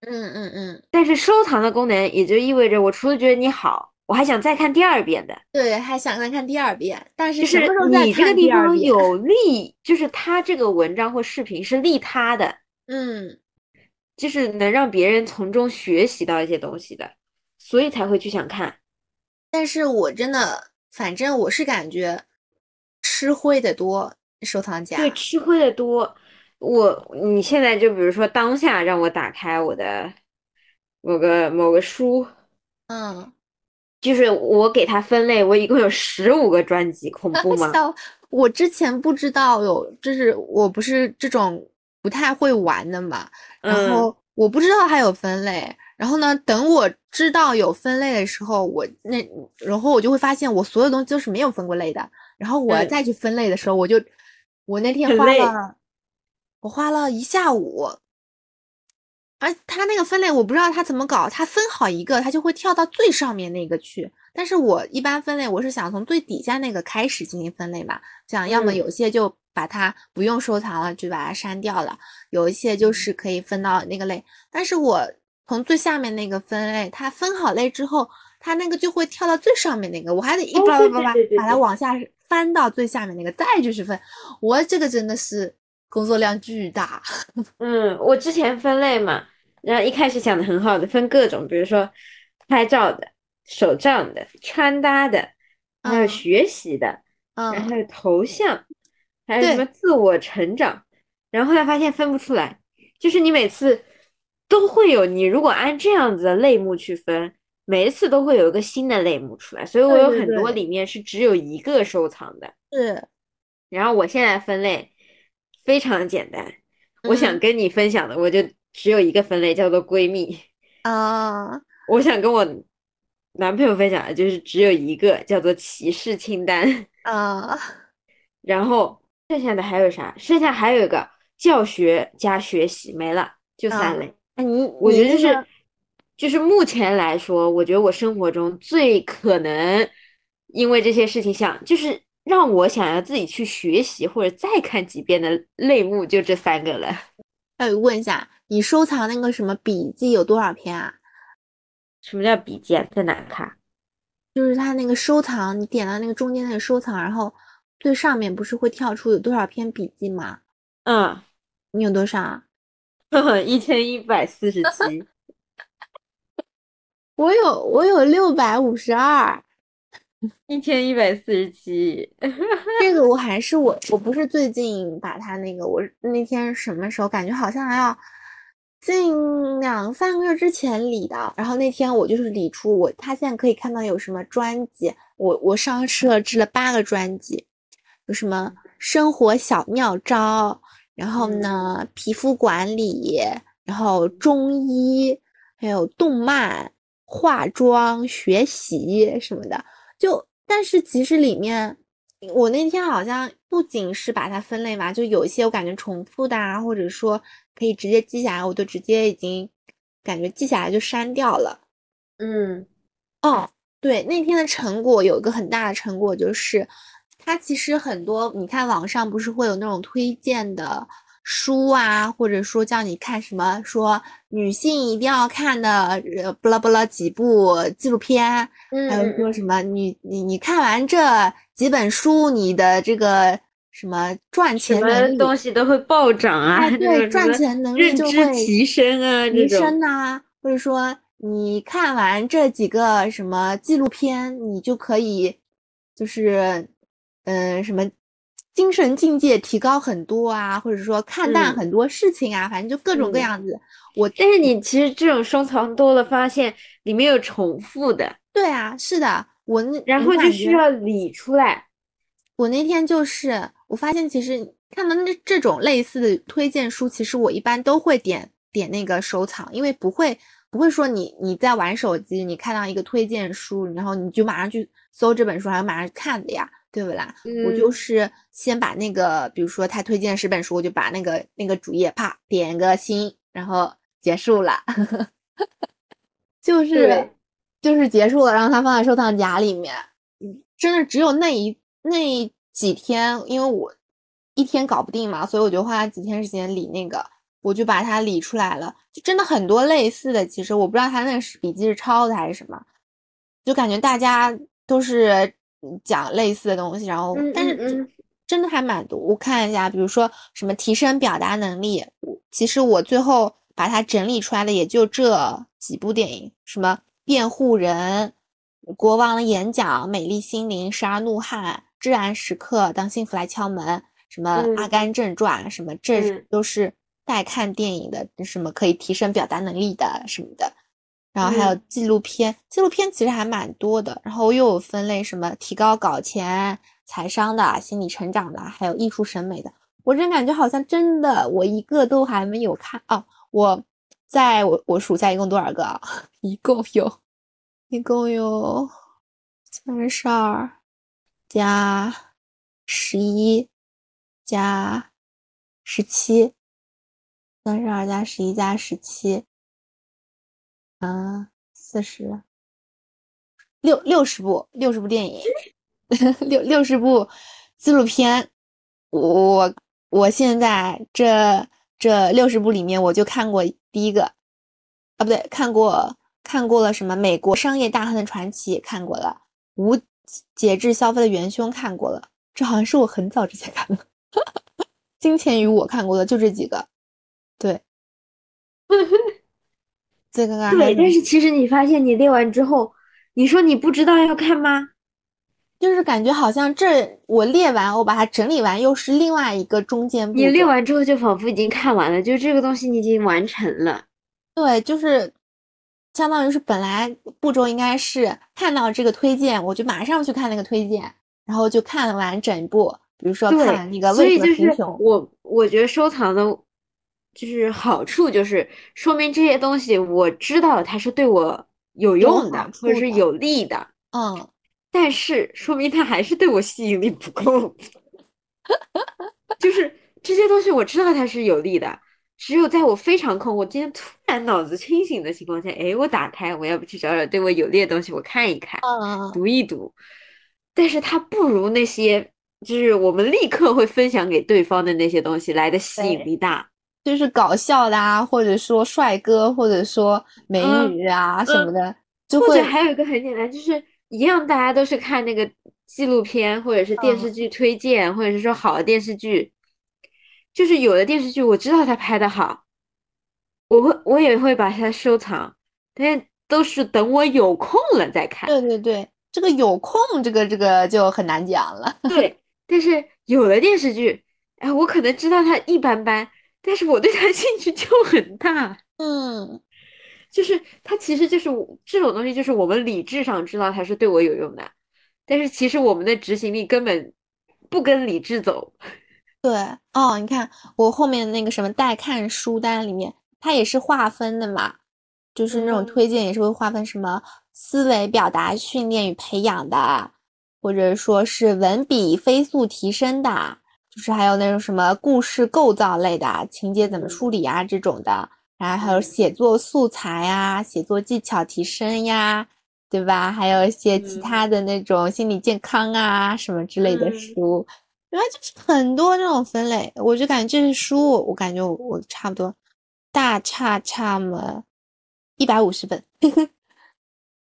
嗯嗯嗯。但是收藏的功能也就意味着，我除了觉得你好，我还想再看第二遍的。对，还想再看第二遍。但是就是你这个地方有 利，就是他这个文章或视频是利他的，嗯，就是能让别人从中学习到一些东西的。所以才会去想看，但是我真的，反正我是感觉吃灰的多，收藏夹对吃灰的多。我你现在就比如说当下让我打开我的某个某个书，嗯，就是我给它分类，我一共有十五个专辑，恐怖吗？我之前不知道有，就是我不是这种不太会玩的嘛，然后我不知道它有分类。然后呢？等我知道有分类的时候，我那然后我就会发现我所有东西都是没有分过类的。然后我再去分类的时候，我就我那天花了我花了一下午，而他那个分类我不知道他怎么搞，他分好一个，他就会跳到最上面那个去。但是我一般分类，我是想从最底下那个开始进行分类嘛，想要么有些就把它不用收藏了，就把它删掉了；有一些就是可以分到那个类，但是我。从最下面那个分类，它分好类之后，它那个就会跳到最上面那个，我还得一叭叭叭叭把它往下翻到最下面那个，再继续分。我这个真的是工作量巨大。嗯，我之前分类嘛，然后一开始想的很好的，分各种，比如说拍照的、手账的、穿搭的，还有学习的，然后还有头像，还有什么自我成长，然后后来发现分不出来，就是你每次。都会有你如果按这样子的类目去分，每一次都会有一个新的类目出来，所以我有很多里面是只有一个收藏的。是，然后我现在分类非常简单，我想跟你分享的，我就只有一个分类，叫做闺蜜啊。我想跟我男朋友分享的就是只有一个，叫做骑士清单啊。然后剩下的还有啥？剩下还有一个教学加学习，没了，就三类。你我觉得就是，就是目前来说，我觉得我生活中最可能因为这些事情想，就是让我想要自己去学习或者再看几遍的类目，就这三个了。哎，问一下，你收藏那个什么笔记有多少篇啊？什么叫笔记啊？在哪看？就是它那个收藏，你点到那个中间那个收藏，然后最上面不是会跳出有多少篇笔记吗？嗯，你有多少？一千一百四十七，我有我有六百五十二，一千一百四十七，这个我还是我我不是最近把它那个我那天什么时候感觉好像还要近两三个月之前理的，然后那天我就是理出我他现在可以看到有什么专辑，我我上设置了八个专辑，有什么生活小妙招。然后呢，皮肤管理，然后中医，还有动漫、化妆、学习什么的，就但是其实里面，我那天好像不仅是把它分类嘛，就有一些我感觉重复的啊，或者说可以直接记下来，我就直接已经感觉记下来就删掉了。嗯，哦，对，那天的成果有一个很大的成果就是。它其实很多，你看网上不是会有那种推荐的书啊，或者说叫你看什么，说女性一定要看的，呃，不啦不啦几部纪录片，还有说什么你你你看完这几本书，你的这个什么赚钱什能力，东西都会暴涨啊，哎，对，赚钱能力就会提升啊，这提升呐、或者说你看完这几个什么纪录片，你就可以就是嗯、呃什么精神境界提高很多啊，或者说看淡嗯很多事情啊，反正就各种各嗯样子。我但是你其实这种收藏多了，发现里面有重复的，对啊，是的，我那然后就需要理出来。我那天就是我发现，其实看到那这种类似的推荐书，其实我一般都会点点那个收藏，因为不会不会说你你在玩手机，你看到一个推荐书，然后你就马上去搜这本书，还要马上看的呀，对不啦？我就嗯是先把那个，比如说他推荐十本书，我就把那个那个主页啪点个心，然后结束了，就是就是结束了，然后他放在收藏夹里面。嗯，真的只有那一那几天，因为我一天搞不定嘛，所以我就花了几天时间理那个，我就把它理出来了。就真的很多类似的，其实我不知道他那个是笔记是抄的还是什么，就感觉大家都是嗯讲类似的东西，然后嗯但是真的还蛮多。我看一下，比如说什么提升表达能力，其实我最后把它整理出来的也就这几部电影，什么辩护人、国王的演讲、美丽心灵、十二怒汉、至暗时刻、当幸福来敲门，什么嗯阿甘正传，什么这嗯都是带看电影的，什么可以提升表达能力的什么的。然后还有嗯纪录片，纪录片其实还蛮多的。然后又有分类，什么提高稿钱、财商的、心理成长的，还有艺术审美的。我真感觉好像真的我一个都还没有看哦。我在我我数下一共多少个啊？一共有，一共有三十二加十一加十七，三十二加十一加十七，啊，四十六六十部六十部电影，六六十部纪录片。我我现在这这六十部里面，我就看过第一个，啊不对，看过看过了什么《美国商业大亨的传奇》看过了，《无节制消费的元凶》看过了，这好像是我很早之前看的，《金钱与我》看过的，就这几个，对。再看看还对，但是其实你发现你列完之后，你说你不知道要看吗？就是感觉好像这我列完，我把它整理完，又是另外一个中间你列。完之后就仿佛已经看完了，就这个东西你已经完成了。对，就是相当于是本来步骤应该是看到这个推荐，我就马上去看那个推荐，然后就看完整部。比如说看那个所为什么贫穷，我我觉得收藏的，就是好处就是说明这些东西我知道它是对我有有用的，或者是有利的，嗯，但是说明它还是对我吸引力不够。就是这些东西我知道它是有利的，只有在我非常空，我今天突然脑子清醒的情况下，哎，我打开，我要不去找找对我有利的东西，我看一看。嗯，读一读，但是它不如那些就是我们立刻会分享给对方的那些东西来的吸引力大。就是搞笑的啊，或者说帅哥，或者说美嗯女啊什嗯么的，就或会者还有一个很简单，就是一样，大家都是看那个纪录片或者是电嗯视剧推荐，或者是说好的电视剧，就是有的电视剧我知道它拍的好，我会我也会把它收藏，但是都是等我有空了再看。对对对，这个有空，这个这个就很难讲了。对，但是有的电视剧，哎，我可能知道它一般般，但是我对他 兴趣就很大。嗯，就是他其实就是这种东西，就是我们理智上知道它是对我有用的，但是其实我们的执行力根本不跟理智走。对哦，你看我后面那个什么待看书单里面，它也是划分的嘛，就是那种嗯推荐也是会划分什么思维表达训练与培养的，或者说是文笔飞速提升的，就是还有那种什么故事构造类的，情节怎么嗯处理啊这种的，然后还有嗯写作素材呀、写作技巧提升呀，对吧？还有一些其嗯他的那种心理健康啊什么之类的嗯书。然后就是很多这种分类，我就感觉这些书，我感觉我我差不多大差差么一百五十本。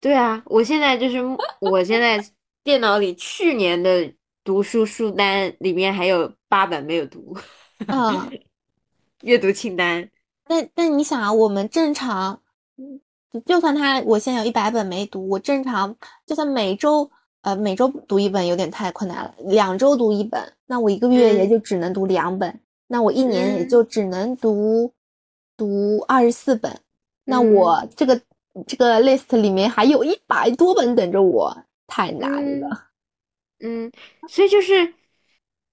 对啊，我现在就是我现在电脑里去年的读书书单里面还有八本没有读，嗯，阅读清单。但但你想啊，我们正常，就算他我现在有一百本没读，我正常就算每周呃每周读一本有点太困难了，两周读一本，那我一个月也就只能读两本，那我一年也就只能读读二十四本，那我这个这个 list 里面还有一百多本等着我，太难了。嗯，所以就是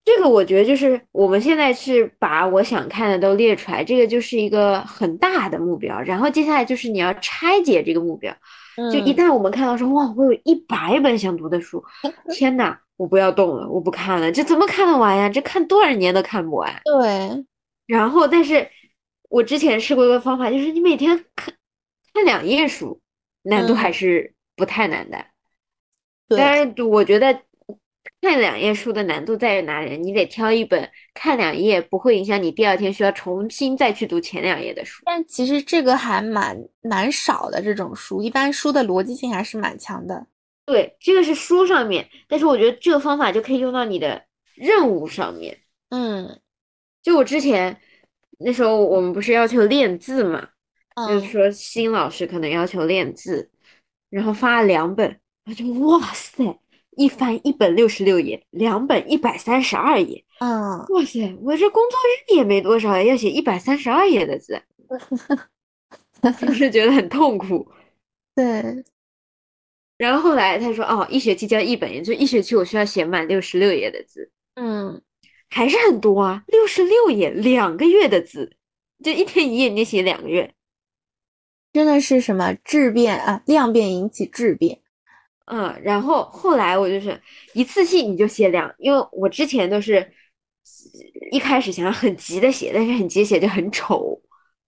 这个，我觉得就是我们现在是把我想看的都列出来，这个就是一个很大的目标。然后接下来就是你要拆解这个目标，就一旦我们看到说哇，我有一百本想读的书，天呐，我不要动了，我不看了，这怎么看得完呀？这看多少年都看不完。对。然后，但是我之前试过一个方法，就是你每天看看两页书，难度还是不太难的。但是我觉得。看两页书的难度在于哪里？你得挑一本看两页不会影响你第二天需要重新再去读前两页的书。但其实这个还蛮蛮少的，这种书一般书的逻辑性还是蛮强的。对，这个是书上面，但是我觉得这个方法就可以用到你的任务上面。嗯，就我之前那时候我们不是要求练字嘛，就是说新老师可能要求练字，然后发了两本，我就哇塞。一翻一本六十六页，两本一百三十二页。嗯，哇塞，我这工作日也没多少，要写一百三十二页的字，是不是觉得很痛苦？对。然后后来他说：“哦，一学期交一本，也就一学期我需要写满六十六页的字。”嗯，还是很多啊，六十六页，两个月的字，就一天一页，你写两个月，真的是什么质变啊？量变引起质变。嗯，然后后来我就是一次性你就写两，因为我之前都是一开始想要很急的写，但是很急写就很丑，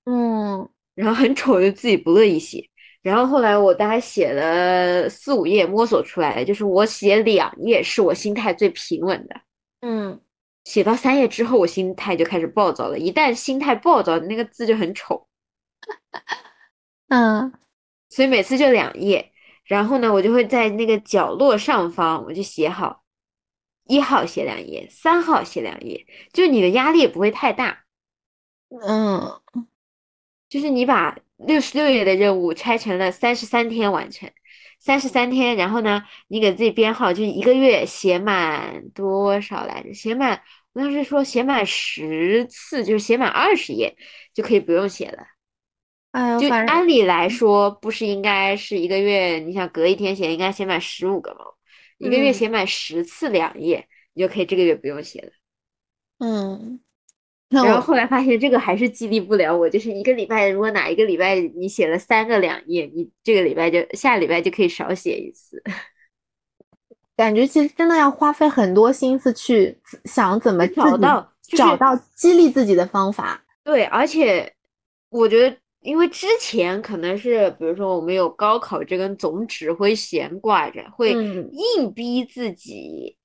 嗯，然后很丑就自己不乐意写，然后后来我大概写了四五页摸索出来的，就是我写两页是我心态最平稳的，嗯，写到三页之后我心态就开始暴躁了，一旦心态暴躁，那个字就很丑，嗯，所以每次就两页。然后呢，我就会在那个角落上方，我就写好，一号写两页，三号写两页，就你的压力也不会太大。嗯，就是你把六十六页的任务拆成了三十三天完成，三十三天，然后呢，你给自己编号，就一个月写满多少来着？写满，我当时说写满十次，就是写满二十页就可以不用写了。就按理来说，不是应该是一个月？你想隔一天写，应该写满十五个吗？一个月写满十次两页，你就可以这个月不用写了。嗯，然后后来发现这个还是激励不了我，就是一个礼拜，如果哪一个礼拜你写了三个两页，你这个礼拜就下礼拜就可以少写一次。感觉其实真的要花费很多心思去想怎么找到找到激励自己的方法。对，而且我觉得。因为之前可能是，比如说我们有高考这根总指挥弦挂着，会硬逼自己，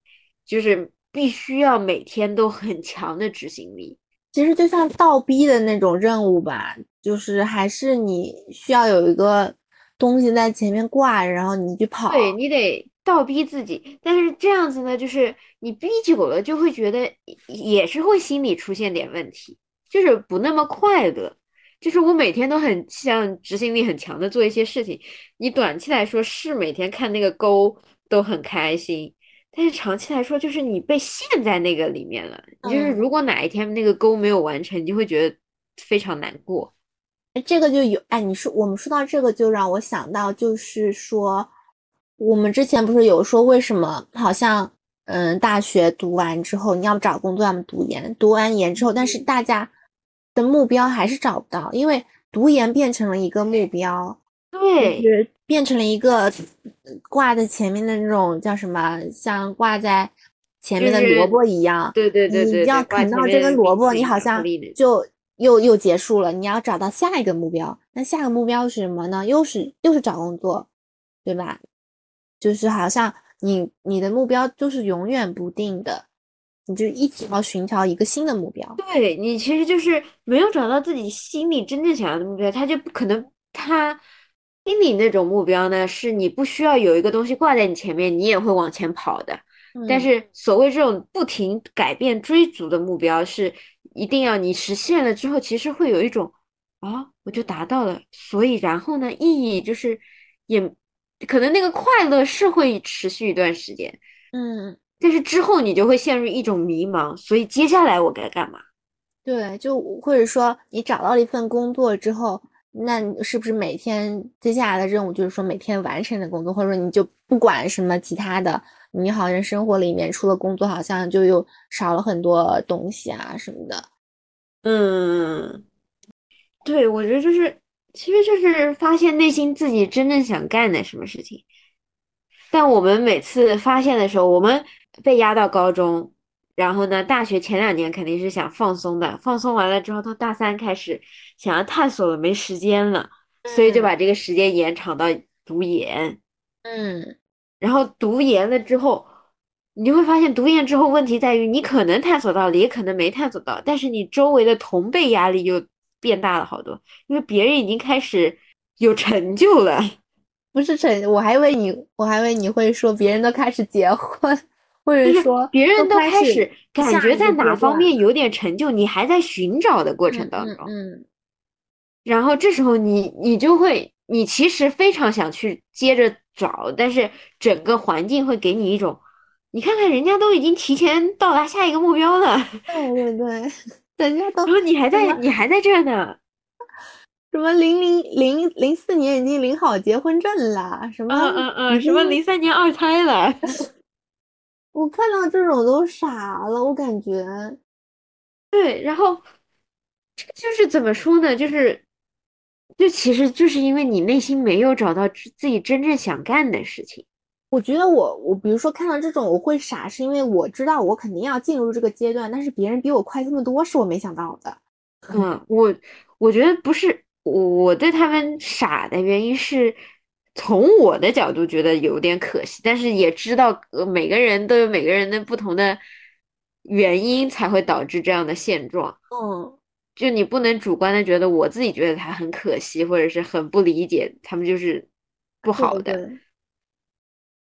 就是必须要每天都很强的执行力。其实就像倒逼的那种任务吧，就是还是你需要有一个东西在前面挂着，然后你去跑。对你得倒逼自己，但是这样子呢，就是你逼久了就会觉得也是会心里出现点问题，就是不那么快乐。就是我每天都很像执行力很强的做一些事情，你短期来说是每天看那个勾都很开心，但是长期来说就是你被陷在那个里面了。就是如果哪一天那个勾没有完成，你就会觉得非常难过。这个就有哎，你说我们说到这个，就让我想到，就是说我们之前不是有说为什么好像嗯大学读完之后你要么找工作，要么读研，读完研之后，但是大家。的目标还是找不到，因为读研变成了一个目标，对，是变成了一个挂在前面的那种叫什么，像挂在前面的萝卜一样。对对对对，你要啃到这根萝卜，你好像就又又结束了。你要找到下一个目标，那下个目标是什么呢？又是又是找工作，对吧？就是好像你你的目标就是永远不定的。你就一直要寻找一个新的目标，对你其实就是没有找到自己心里真正想要的目标，他就不可能。他心里那种目标呢，是你不需要有一个东西挂在你前面，你也会往前跑的。但是所谓这种不停改变追逐的目标，是一定要你实现了之后，其实会有一种啊，我就达到了，所以然后呢，意义就是也可能那个快乐是会持续一段时间，嗯，但是之后你就会陷入一种迷茫，所以接下来我该干嘛？对，就或者说你找到了一份工作之后，那是不是每天接下来的任务就是说每天完成的工作，或者说你就不管什么其他的？你好像生活里面除了工作，好像就又少了很多东西啊什么的。嗯，对，我觉得就是，其实就是发现内心自己真正想干的什么事情。但我们每次发现的时候，我们被压到高中，然后呢，大学前两年肯定是想放松的，放松完了之后，到大三开始想要探索了，没时间了，所以就把这个时间延长到读研。嗯。然后读研了之后，你就会发现，读研之后问题在于，你可能探索到了，也可能没探索到，但是你周围的同辈压力又变大了好多，因为别人已经开始有成就了，不是成，我还以为你，我还以为你会说别人都开始结婚，或者说别人都开始感觉在哪方面有点成就，你还在寻找的过程当中，嗯，然后这时候你你就会，你其实非常想去接着。找，但是整个环境会给你一种，你看看人家都已经提前到达下一个目标了，对对对，人家都，然后你还在你还在这呢，什么零零零零四年已经领好结婚证了，什么嗯嗯嗯，什么零三年二胎了，我看到这种都傻了，我感觉，对，然后就是怎么说呢，就是。就其实就是因为你内心没有找到自己真正想干的事情。我觉得我我比如说看到这种我会傻，是因为我知道我肯定要进入这个阶段，但是别人比我快这么多，是我没想到的。嗯，我我觉得不是我对他们傻的原因是从我的角度觉得有点可惜，但是也知道每个人都有每个人的不同的原因才会导致这样的现状。嗯。就你不能主观的觉得我自己觉得他很可惜，或者是很不理解他们就是不好的。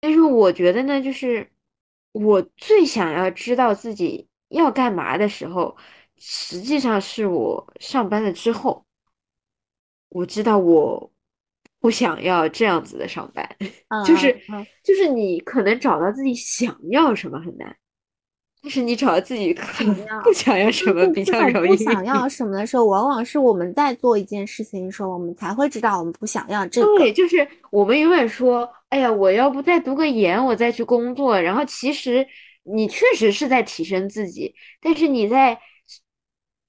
但是我觉得呢，就是我最想要知道自己要干嘛的时候，实际上是我上班了之后，我知道我不想要这样子的上班，就是就是你可能找到自己想要什么很难。但是你找到自己不想要什么比较容易。不想要什么的时候，往往是我们在做一件事情的时候，我们才会知道我们不想要这个。对，就是我们永远说：“哎呀，我要不再读个研，我再去工作。”然后其实你确实是在提升自己，但是你在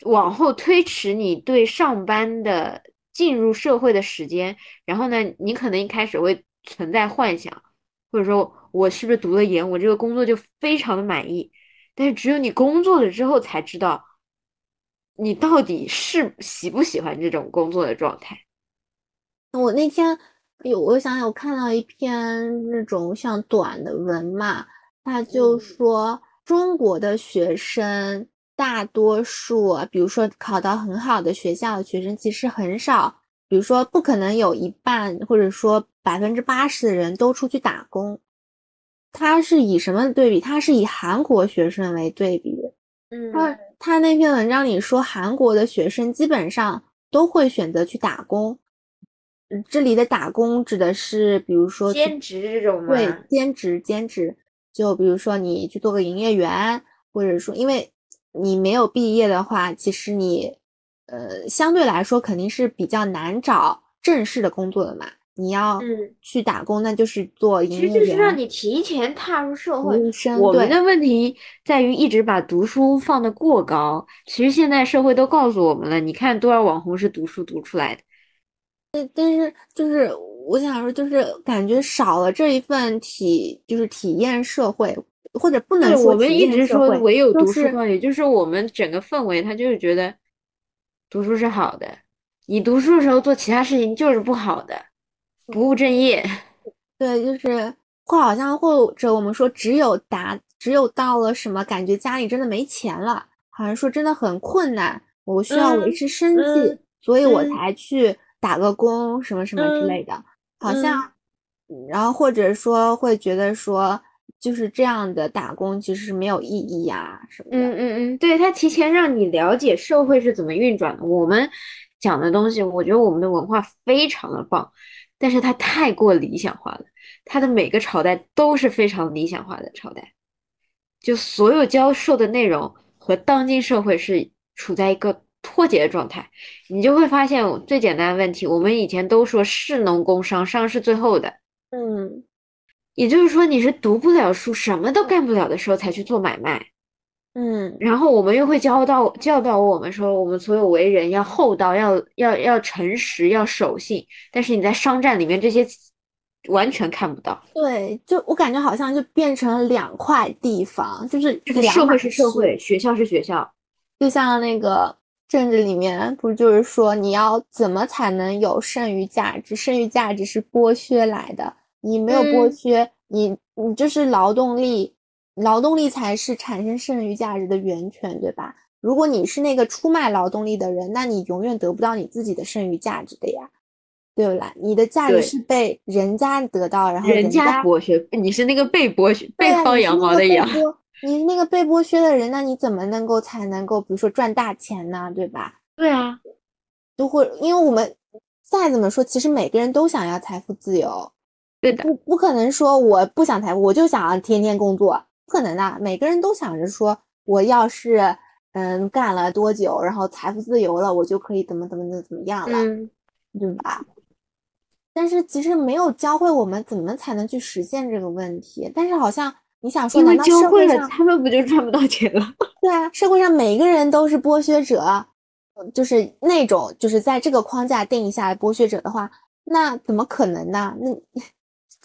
往后推迟你对上班的进入社会的时间。然后呢，你可能一开始会存在幻想，或者说我是不是读了研，我这个工作就非常的满意。但是只有你工作了之后才知道，你到底是喜不喜欢这种工作的状态。我那天有，我想想，我看到一篇那种像短的文嘛，他就说中国的学生大多数，比如说考到很好的学校的学生其实很少，比如说不可能有一半或者说百分之八十的人都出去打工。他是以什么对比？他是以韩国学生为对比。嗯，他他那篇文章里说，韩国的学生基本上都会选择去打工。这里的打工指的是，比如说兼职这种吗？对，兼职兼职。就比如说你去做个营业员，或者说，因为你没有毕业的话，其实你呃相对来说肯定是比较难找正式的工作的嘛。你要去打工，那就是做营业员。其实就是让你提前踏入社会。我们的问题在于一直把读书放得过高。其实现在社会都告诉我们了，你看多少网红是读书读出来的。但但是就是我想说，就是感觉少了这一份体，就是体验社会，或者不能说我们一直说唯有读书高，也就是我们整个氛围，他就是觉得读书是好的，你读书的时候做其他事情就是不好的。不务正业，对，就是或好像或者我们说，只有达，只有到了什么感觉家里真的没钱了，好像说真的很困难，我需要维持生计，所以我才去打个工，什么什么之类的，好像，然后或者说会觉得说，就是这样的打工其实是没有意义呀什么的。嗯嗯嗯，对，他提前让你了解社会是怎么运转的。我们讲的东西，我觉得我们的文化非常的棒，但是它太过理想化了。它的每个朝代都是非常理想化的朝代，就所有教授的内容和当今社会是处在一个脱节的状态。你就会发现最简单的问题，我们以前都说士农工商，商是最后的。嗯，也就是说，你是读不了书，什么都干不了的时候才去做买卖。嗯，然后我们又会教到教导我们说，我们所有为人要厚道，要要要诚实，要守信。但是你在商战里面这些完全看不到。对，就我感觉好像就变成了两块地方，就是社会是社会，学校是学校。就像那个政治里面，不就是说你要怎么才能有剩余价值？剩余价值是剥削来的。你没有剥削，你你就是劳动力，劳动力才是产生剩余价值的源泉，对吧？如果你是那个出卖劳动力的人，那你永远得不到你自己的剩余价值的呀，对不啦？你的价值是被人家得到，然后人家剥削，你是那个被剥削、被薅羊毛的羊。你是那个被剥削的人，那你怎么能够才能够，比如说赚大钱呢？对吧？对啊，就会因为我们再怎么说，其实每个人都想要财富自由。对的，不不可能说我不想财富，我就想要天天工作，不可能的。每个人都想着说，我要是嗯干了多久，然后财富自由了，我就可以怎么怎么怎么怎么样了，对吧？但是其实没有教会我们怎么才能去实现这个问题。但是好像你想说，难道教会了他们不就赚不到钱了？对啊，社会上每个人都是剥削者，就是那种就是在这个框架定义下来剥削者的话，那怎么可能呢？那。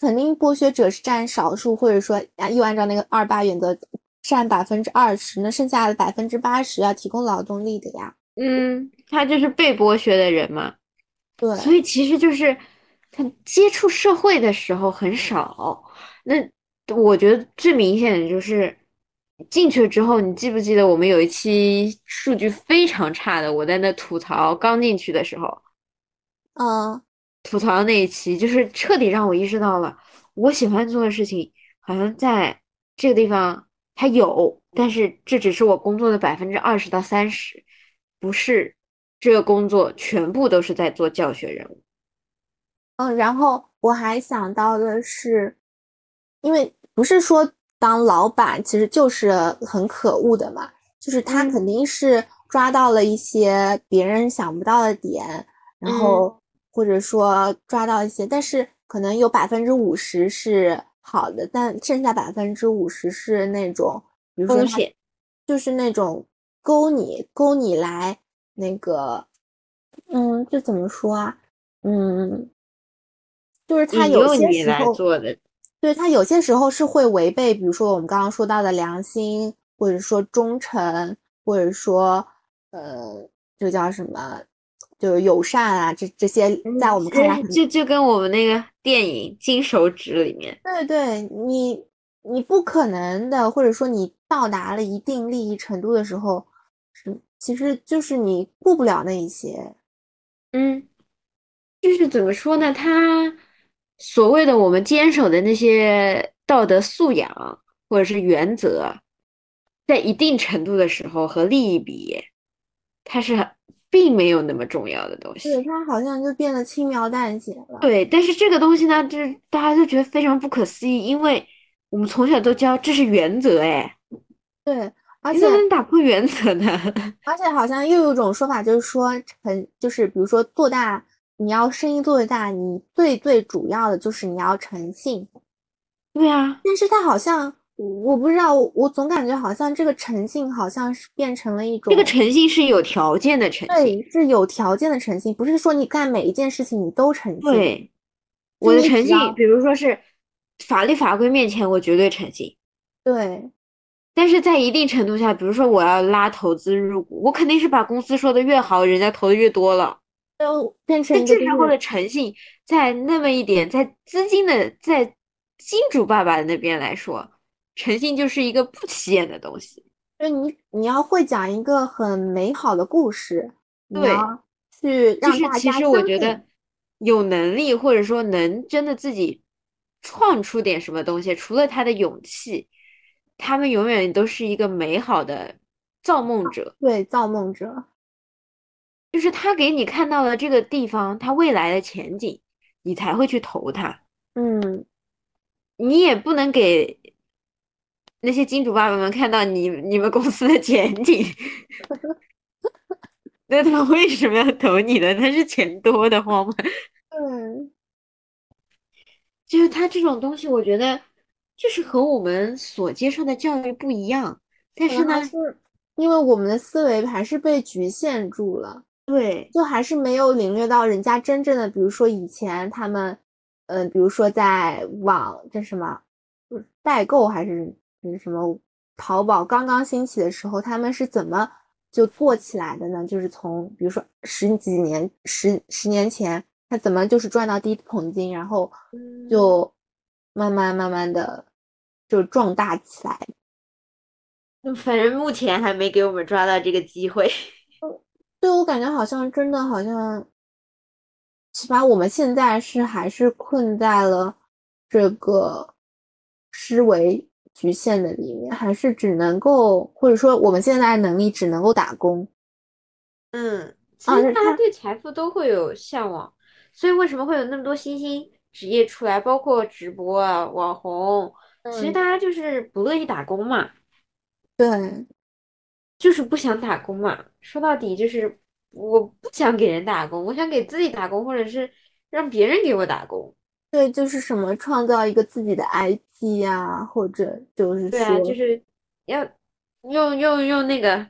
肯定剥削者是占少数，或者说啊，又按照那个二八原则占百分之二十，那剩下的百分之八十要提供劳动力的呀。嗯，他就是被剥削的人嘛。对，所以其实就是他接触社会的时候很少。那我觉得最明显的就是进去了之后，你记不记得我们有一期数据非常差的，我在那吐槽刚进去的时候。嗯。吐槽的那一期，就是彻底让我意识到了，我喜欢做的事情好像在这个地方它有，但是这只是我工作的百分之二十到三十，不是这个工作全部都是在做教学任务。嗯，然后我还想到的是，因为不是说当老板其实就是很可恶的嘛，就是他肯定是抓到了一些别人想不到的点，然后。或者说抓到一些，但是可能有百分之五十是好的，但剩下百分之五十是那种，比如说，就是那种勾你勾你来那个，嗯，这怎么说啊？嗯，就是他有些时候做的，对他有些时候是会违背，比如说我们刚刚说到的良心，或者说忠诚，或者说，呃，这叫什么？就是友善啊，这这些在我们看来，就就跟我们那个电影《金手指》里面，对对，你你不可能的，或者说你到达了一定利益程度的时候，是其实就是你顾不了那一些，嗯，就是怎么说呢？他所谓的我们坚守的那些道德素养或者是原则，在一定程度的时候和利益比，它是。并没有那么重要的东西，对它好像就变得轻描淡写了。对，但是这个东西呢，就是大家都觉得非常不可思议，因为我们从小都教这是原则，哎，对，而且能打破原则呢？而且好像又有一种说法，就是说，很就是比如说做大，你要生意做大，你最最主要的就是你要诚信。对啊，但是它好像。我不知道，我总感觉好像这个诚信好像是变成了一种。这个诚信是有条件的诚信，对，是有条件的诚信，不是说你干每一件事情你都诚信。对，我的诚信，比如说是法律法规面前我绝对诚信。对，但是在一定程度下，比如说我要拉投资入股，我肯定是把公司说的越好，人家投的越多了，就变成这时候的诚信，在那么一点，在资金的在金主爸爸的那边来说。诚信就是一个不起眼的东西，就你你要会讲一个很美好的故事，对，去让大家。其实我觉得有能力或者说能真的自己创出点什么东西，除了他的勇气，他们永远都是一个美好的造梦者。对，造梦者，就是他给你看到了这个地方他未来的前景，你才会去投他。嗯，你也不能给那些金主爸爸们看到你你们公司的前景。那他为什么要投你呢？他是钱多的慌吗？嗯，就是他这种东西，我觉得就是和我们所接受的教育不一样。但是呢，是因为我们的思维还是被局限住了，对，就还是没有领略到人家真正的，比如说以前他们，嗯，比如说在网这什么代购还是是什么淘宝刚刚兴起的时候，他们是怎么就做起来的呢？就是从比如说十几年、十十年前，他怎么就是赚到第一桶金，然后就慢慢慢慢的就壮大起来。反正目前还没给我们抓到这个机会。对我感觉好像真的好像，起码我们现在是还是困在了这个思维局限的里面，还是只能够或者说我们现在的能力只能够打工。嗯，其实大家对财富都会有向往，所以为什么会有那么多新兴职业出来，包括直播啊、网红，其实大家就是不乐意打工嘛。对，就是不想打工嘛。说到底就是我不想给人打工，我想给自己打工，或者是让别人给我打工。对，就是什么创造一个自己的 IP 呀，或者就是对啊，就是要用用用那个《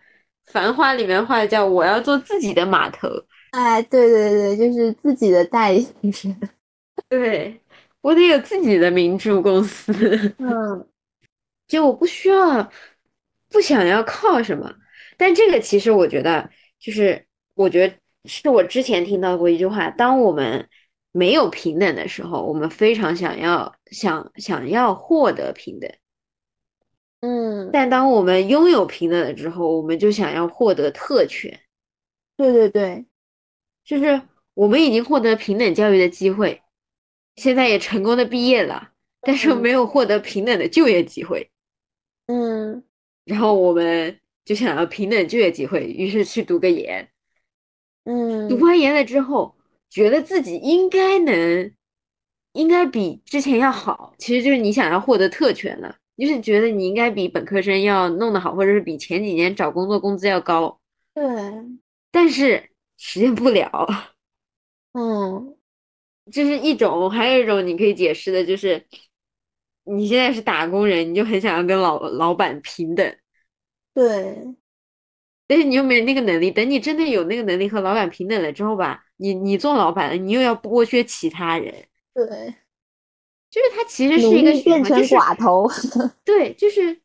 繁花》里面话叫我要做自己的码头。哎，对对对，就是自己的代言人。对，我得有自己的明珠公司。嗯，就我不需要。不想要靠什么，但这个其实我觉得，就是我觉得是我之前听到过一句话：当我们没有平等的时候，我们非常想要想想要获得平等，嗯，但当我们拥有平等了之后，我们就想要获得特权。对对对，就是我们已经获得平等教育的机会，现在也成功的毕业了，但是没有获得平等的就业机会。嗯。然后我们就想要平等就业机会，于是去读个研，嗯，读完研了之后，觉得自己应该能，应该比之前要好。其实就是你想要获得特权了，就是觉得你应该比本科生要弄得好，或者是比前几年找工作工资要高。对，但是实现不了。嗯，这是一种，还有一种你可以解释的就是。你现在是打工人，你就很想要跟老老板平等，对，但是你又没那个能力。等你真的有那个能力和老板平等了之后吧，你你做老板了，你又要剥削其他人，对，就是他其实是一个变成寡头，对，就是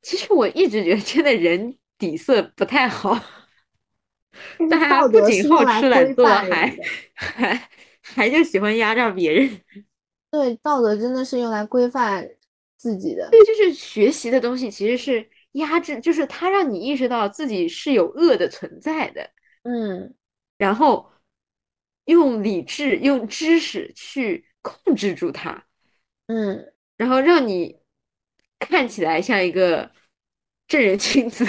其实我一直觉得真的人底色不太好，但他不仅好吃懒做，还 还还就喜欢压榨别人。对，道德真的是用来规范自己的。对，就是学习的东西其实是压制，就是它让你意识到自己是有恶的存在的。嗯，然后用理智、用知识去控制住它。嗯，然后让你看起来像一个正人君子，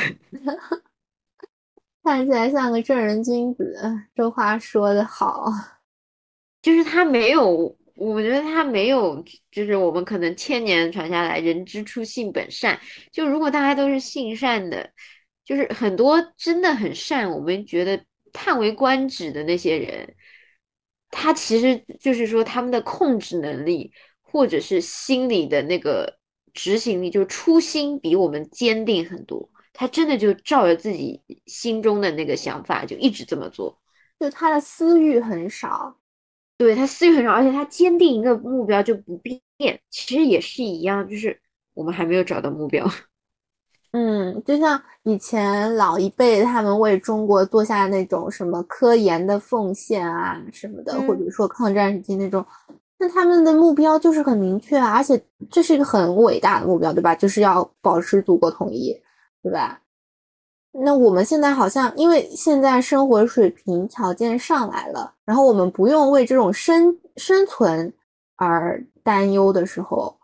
看起来像个正人君子。这话说的好，就是他没有。我觉得他没有，就是我们可能千年传下来，人之初性本善。就如果大家都是性善的，就是很多真的很善，我们觉得叹为观止的那些人，他其实就是说他们的控制能力，或者是心理的那个执行力，就初心比我们坚定很多。他真的就照着自己心中的那个想法，就一直这么做，就他的私欲很少。对他私欲很少，而且他坚定一个目标就不变。其实也是一样，就是我们还没有找到目标。嗯，就像以前老一辈他们为中国做下那种什么科研的奉献啊什么的，或者说抗战时期那种，那他们的目标就是很明确啊，而且这是一个很伟大的目标，对吧？就是要保持祖国统一，对吧？那我们现在好像，因为现在生活水平条件上来了，然后我们不用为这种生生存而担忧的时候，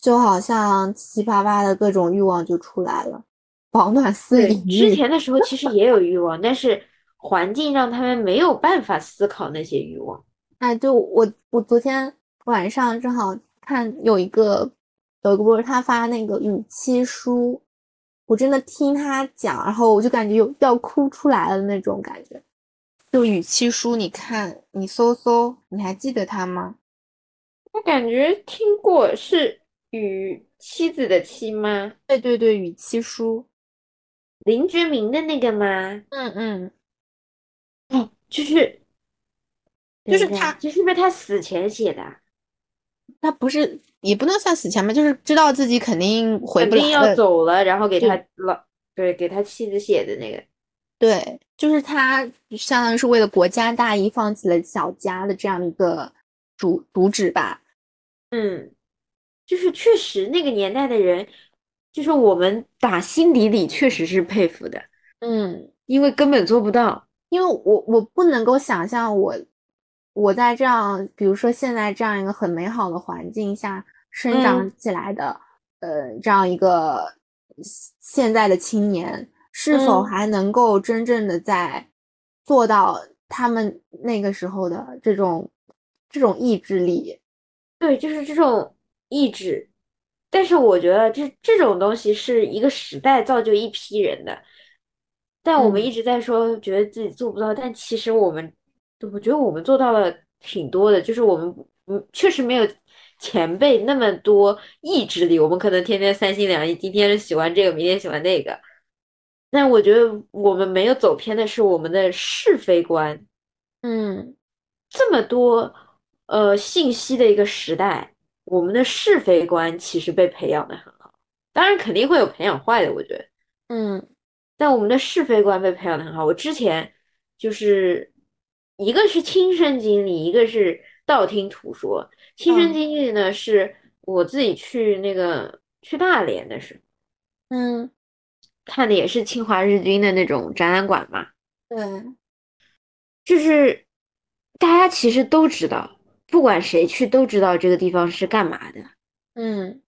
就好像七七八八的各种欲望就出来了，保暖思淫欲。之前的时候其实也有欲望，但是环境让他们没有办法思考那些欲望。哎，就我我昨天晚上正好看有一个有一个博主他发那个语气书，我真的听他讲，然后我就感觉有要哭出来了那种感觉。就语气书，你看你搜搜，你还记得他吗？我感觉听过，是与妻子的妻吗？对对对，与妻书，林觉民的那个吗？嗯嗯，哦，就是。就是他，这是不是他死前写的？他不是，也不能算死前吧，就是知道自己肯定回不来，肯定要走了，然后给他老对给他妻子写的那个。对，就是他相当于是为了国家大义，放弃了小家的这样一个主主旨吧。嗯，就是确实那个年代的人，就是我们打心底里确实是佩服的。嗯，因为根本做不到，因为我我不能够想象我。我在这样，比如说现在这样一个很美好的环境下生长起来的，呃，这样一个现在的青年，是否还能够真正的在做到他们那个时候的这种这种意志力？对，就是这种意志。但是我觉得这这种东西是一个时代造就一批人的，但我们一直在说觉得自己做不到，但其实我们。我觉得我们做到了挺多的，就是我们嗯确实没有前辈那么多意志力，我们可能天天三心两意，今天喜欢这个，明天喜欢那个。但我觉得我们没有走偏的是我们的是非观。嗯，这么多呃信息的一个时代，我们的是非观其实被培养的很好。当然肯定会有培养坏的，我觉得。嗯，但我们的是非观被培养的很好。我之前就是。一个是亲身经历，一个是道听途说。亲身经历呢，是我自己去那个去大连的时候，嗯，看的也是侵华日军的那种展览馆嘛。对，就是大家其实都知道，不管谁去都知道这个地方是干嘛的。嗯，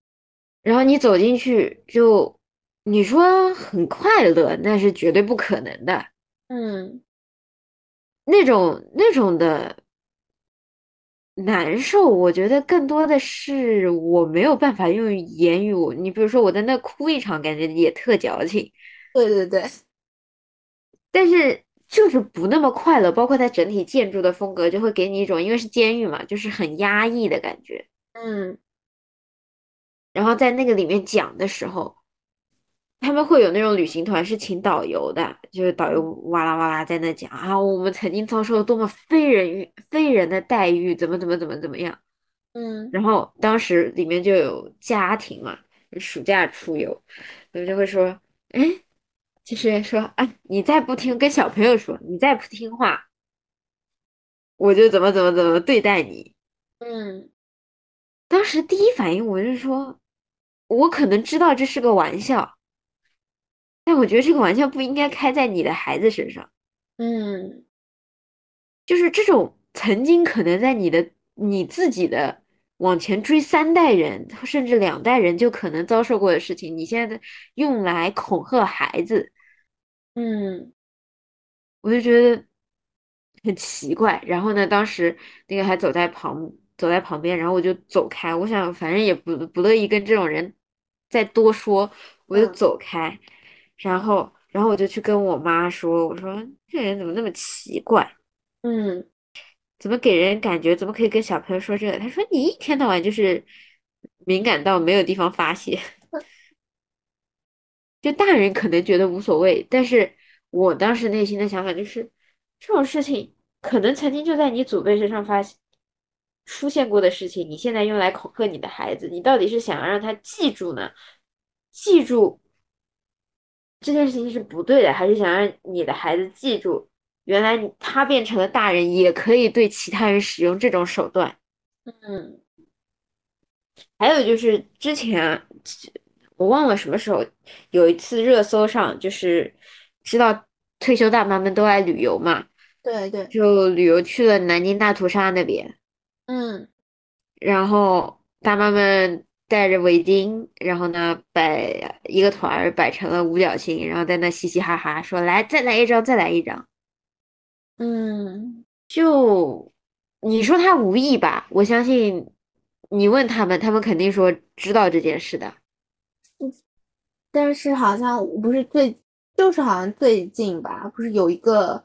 然后你走进去，就你说很快乐，那是绝对不可能的。嗯。那种那种的难受，我觉得更多的是我没有办法用言语。你比如说，我在那哭一场，感觉也特矫情。对对对，但是就是不那么快乐。包括它整体建筑的风格，就会给你一种，因为是监狱嘛，就是很压抑的感觉。嗯。然后在那个里面讲的时候。他们会有那种旅行团是请导游的，就是导游哇啦哇啦在那讲啊，我们曾经遭受了多么非人非人的待遇，怎么怎么怎么怎么样，嗯，然后当时里面就有家庭嘛，暑假出游，他们就会说，哎，就是说，哎，你再不听，跟小朋友说，你再不听话，我就怎么怎么怎么对待你，嗯，当时第一反应我就说，我可能知道这是个玩笑。但我觉得这个玩笑不应该开在你的孩子身上，嗯，就是这种曾经可能在你的你自己的往前追三代人甚至两代人就可能遭受过的事情，你现在用来恐吓孩子，嗯，我就觉得很奇怪。然后呢，当时那个还走在旁走在旁边，然后我就走开，我想反正也不不乐意跟这种人再多说，我就走开。然后，然后我就去跟我妈说：“我说这人怎么那么奇怪？嗯，怎么给人感觉怎么可以跟小朋友说这个？”他说：“你一天到晚就是敏感到没有地方发泄。就大人可能觉得无所谓，但是我当时内心的想法就是，这种事情可能曾经就在你祖辈身上发出现过的事情，你现在用来恐吓你的孩子，你到底是想要让他记住呢？记住？”这件事情是不对的，还是想让你的孩子记住，原来他变成了大人，也可以对其他人使用这种手段。嗯，还有就是之前我忘了什么时候有一次热搜上，就是知道退休大妈们都爱旅游嘛，对对，就旅游去了南京大屠杀那边。嗯，然后大妈们戴着围巾，然后呢摆一个团儿，摆成了五角星，然后在那嘻嘻哈哈说：“来，再来一张，再来一张。”嗯，就你说他无意吧，我相信你问他们，他们肯定说知道这件事的。但是好像不是最，就是好像最近吧，不是有一个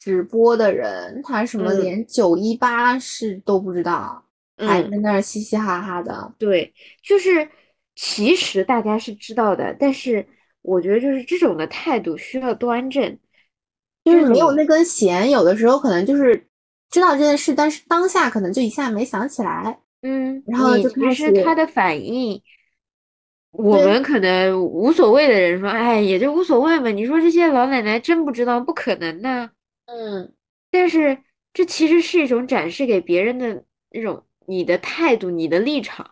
直播的人，他什么嗯连九一八是都不知道，还在嗯，那儿嘻嘻哈哈的。对，就是其实大家是知道的，但是我觉得就是这种的态度需要端正，就是你没有那根弦，有的时候可能就是知道这件事，但是当下可能就一下没想起来，嗯，然后就开始他的反应，我们可能无所谓的人说，哎，也就无所谓嘛。你说这些老奶奶真不知道，不可能的。嗯但是这其实是一种展示给别人的那种你的态度、你的立场，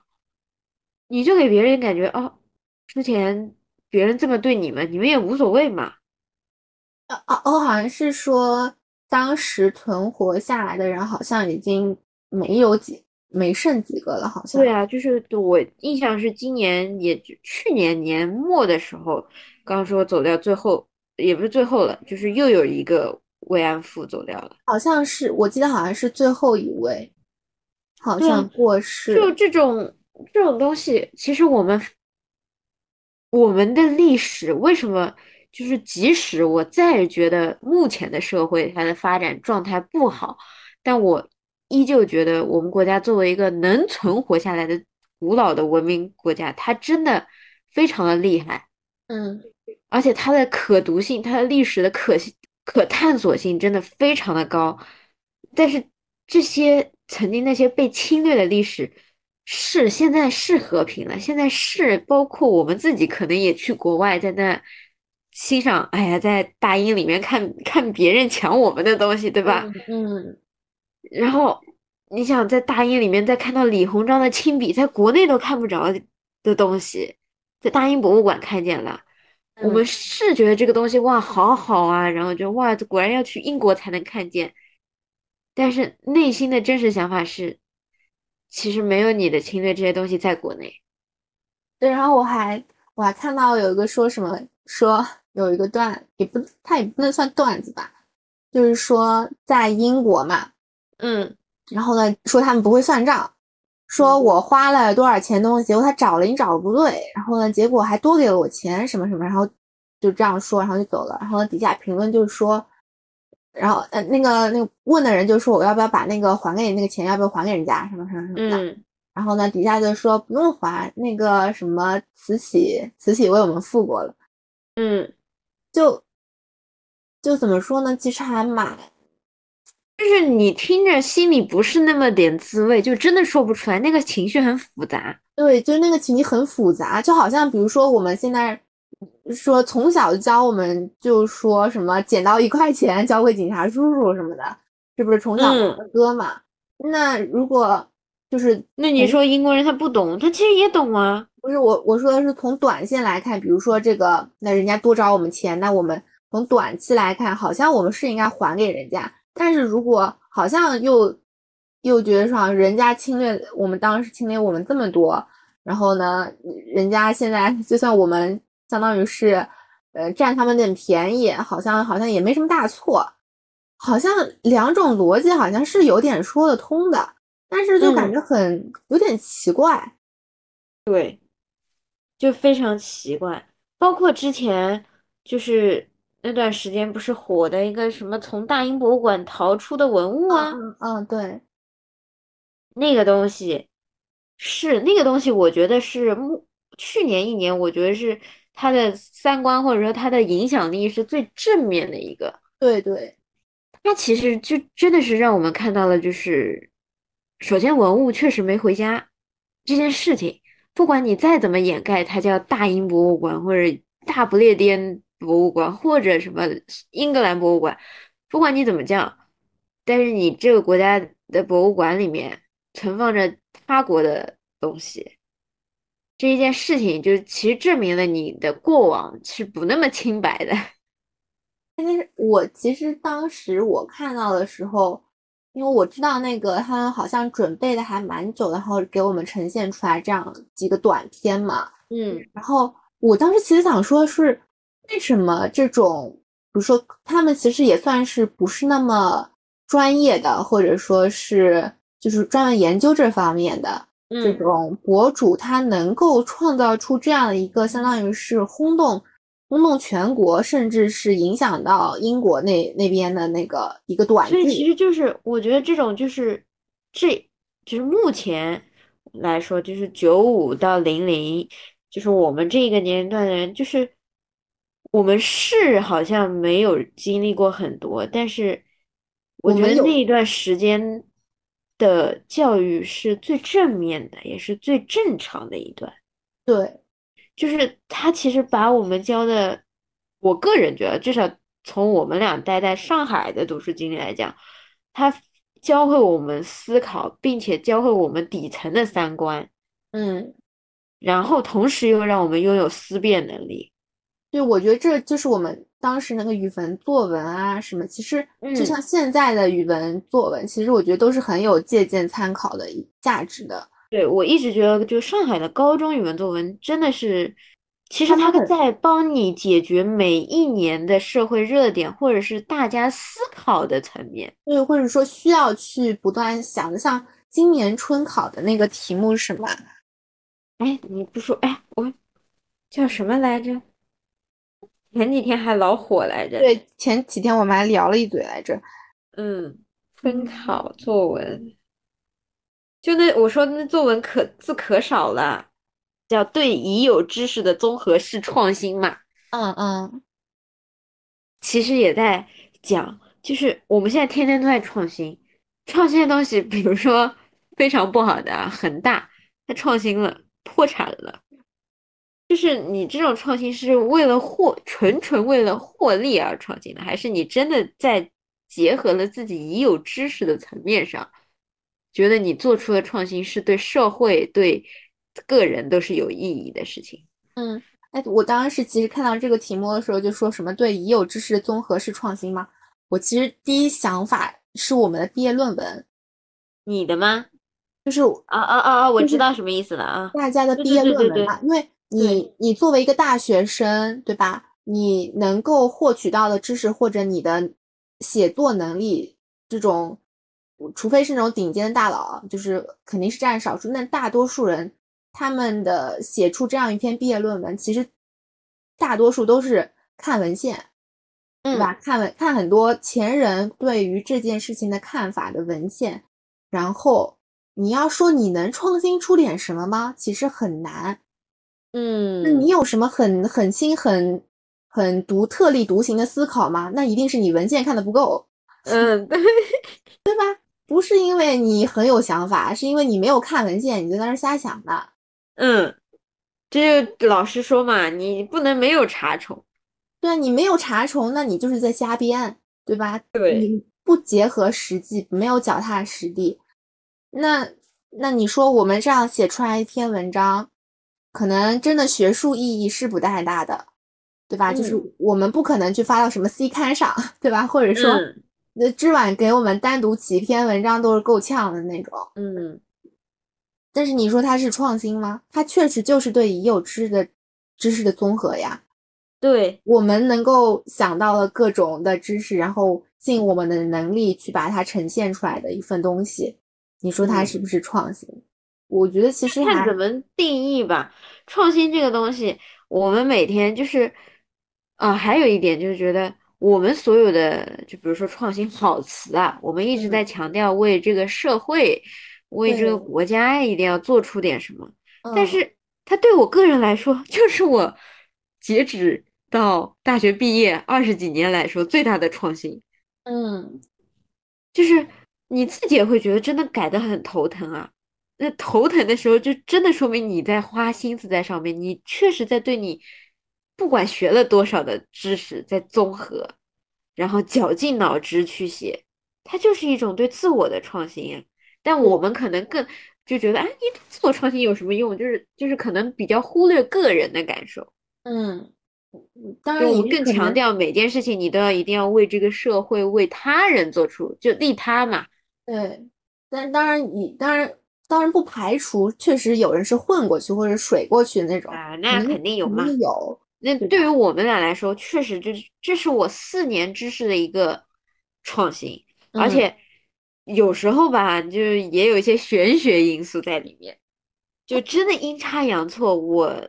你就给别人感觉哦，之前别人这么对你们，你们也无所谓嘛。啊啊哦，好像是说当时存活下来的人好像已经没有几没剩几个了，好像对啊，就是我印象是今年也就去年年末的时候，刚说走掉，最后也不是最后了，就是又有一个慰安妇走掉了。好像是我记得好像是最后一位，好像过世。就这种这种东西，其实我们我们的历史为什么就是即使我再觉得目前的社会它的发展状态不好，但我依旧觉得我们国家作为一个能存活下来的古老的文明国家，它真的非常的厉害，嗯而且它的可读性、它的历史的可可探索性真的非常的高。但是这些曾经那些被侵略的历史，是现在是和平了，现在是包括我们自己可能也去国外，在那欣赏，哎呀，在大英里面看看别人抢我们的东西，对吧？嗯然后你想在大英里面再看到李鸿章的亲笔，在国内都看不着的东西，在大英博物馆看见了。我们嗯是觉得这个东西哇好好啊，然后就哇果然要去英国才能看见，但是内心的真实想法是，其实没有你的侵略这些东西在国内。对，然后我还我还看到有一个说什么说有一个段也不它也不能算段子吧，就是说在英国嘛，嗯。然后呢说他们不会算账，说我花了多少钱东西，结果他找了你找的不对，然后呢结果还多给了我钱什么什么，然后就这样说，然后就走了，然后底下评论就是说。然后，呃，那个那个问的人就说我要不要把那个还给你那个钱，要不要还给人家什么什么什么的。嗯。然后呢，底下就说不用还，那个什么慈禧，慈禧为我们付过了，嗯，就就怎么说呢？其实还蛮，就是你听着心里不是那么点滋味，就真的说不出来，那个情绪很复杂。对，就是那个情绪很复杂，就好像比如说我们现在说从小教我们就说什么捡到一块钱交给警察叔叔什么的，这不是从小嗯的歌嘛？那如果就是那你说英国人他不懂，他其实也懂啊。不是我我说的是从短线来看，比如说这个，那人家多找我们钱，那我们从短期来看，好像我们是应该还给人家，但是如果好像又又觉得说人家侵略我们当时侵略我们这么多，然后呢，人家现在就算我们相当于是呃占他们点便宜，好像好像也没什么大错，好像两种逻辑好像是有点说得通的，但是就感嗯。觉很、有点奇怪。对，就非常奇怪。包括之前就是那段时间不是火的一个什么从大英博物馆逃出的文物啊，嗯嗯，对，那个东西是那个东西，我觉得是目去年一年，我觉得是它的三观或者说它的影响力是最正面的一个。对对，它其实就真的是让我们看到了，就是首先文物确实没回家这件事情，不管你再怎么掩盖，它叫大英博物馆或者大不列颠博物馆或者什么英格兰博物馆，不管你怎么叫，但是你这个国家的博物馆里面存放着他国的东西，这一件事情就其实证明了你的过往是不那么清白的。但是我其实当时我看到的时候，因为我知道那个他们好像准备的还蛮久，然后给我们呈现出来这样几个短片嘛。嗯，然后我当时其实想说，是为什么这种，比如说他们其实也算是不是那么专业的，或者说是就是专门研究这方面的这种博主，他能够创造出这样的一个相当于是轰动。轰动全国，甚至是影响到英国那那边的那个一个短剧。所以其实就是我觉得这种就是这就是目前来说，就是九五到零零，就是我们这个年龄段的人，就是我们是好像没有经历过很多，但是我觉得那一段时间的教育是最正面的，也是最正常的一段。对。就是他其实把我们教的，我个人觉得，至少从我们俩待在上海的读书经历来讲，他教会我们思考，并且教会我们底层的三观，嗯，然后同时又让我们拥有思辨能力。对，我觉得这就是我们当时那个语文作文啊什么，其实就像现在的语文作文，其实我觉得都是很有借鉴参考的价值的。对，我一直觉得，就上海的高中语文作文真的是，其实他在帮你解决每一年的社会热点，或者是大家思考的层面。对，或者说需要去不断想的，像今年春考的那个题目是什么？哎，你不说，哎，我叫什么来着？前几天还老火来着。对，前几天我们还聊了一嘴来着。嗯，春考作文。就那我说那作文可字可少了，叫对已有知识的综合式创新嘛。嗯嗯，其实也在讲，就是我们现在天天都在创新，创新的东西，比如说非常不好的恒大，它创新了破产了，就是你这种创新是为了获纯纯为了获利而创新的，还是你真的在结合了自己已有知识的层面上？觉得你做出的创新是对社会、对个人都是有意义的事情。嗯，哎，我当时其实看到这个题目的时候，就说什么对已有知识的综合式创新吗？我其实第一想法是我们的毕业论文。你的吗？就是啊啊啊啊！我知道什么意思了啊！大家的毕业论文嘛，因为你你作为一个大学生，对吧？你能够获取到的知识或者你的写作能力这种。除非是那种顶尖的大佬，就是肯定是占少数。那大多数人，他们的写出这样一篇毕业论文，其实大多数都是看文献，对吧？看文看很多前人对于这件事情的看法的文献，然后你要说你能创新出点什么吗？其实很难。嗯，那你有什么很很新、很很独特立独行的思考吗？那一定是你文献看的不够。嗯，对，对吧？不是因为你很有想法，是因为你没有看文献，你就在那瞎想的。嗯，这就老实说嘛，你不能没有查重。对啊，你没有查重，那你就是在瞎编，对吧？对，你不结合实际，没有脚踏实地。那那你说我们这样写出来一篇文章，可能真的学术意义是不太大的，对吧？就是我们不可能去发到什么 C 刊上，对吧？或者说。那知晚给我们单独起一篇文章都是够呛的那种，嗯。但是你说它是创新吗？它确实就是对已有知识的知识的综合呀。对，我们能够想到了各种的知识，然后尽我们的能力去把它呈现出来的一份东西。你说它是不是创新？我觉得其实看怎么定义吧。创新这个东西，我们每天就是，啊，还有一点就是觉得。我们所有的，就比如说创新好词啊，我们一直在强调为这个社会、为这个国家一定要做出点什么。但是，它对我个人来说，就是我截止到大学毕业二十几年来说最大的创新。嗯，就是你自己也会觉得真的改得很头疼啊。那头疼的时候，就真的说明你在花心思在上面，你确实在对你。不管学了多少的知识，在综合，然后绞尽脑汁去写，它就是一种对自我的创新呀。但我们可能更就觉得，哎，你自我创新有什么用？就是就是可能比较忽略个人的感受。嗯，当然，我们更强调每件事情你都要一定要为这个社会、为他人做出，就利他嘛。对，但当然你当然当然不排除确实有人是混过去或者水过去的那种啊，那肯定有嘛，有。那对于我们俩来说，确实这这是我四年知识的一个创新，而且有时候吧，就是也有一些玄学因素在里面，就真的阴差阳错。我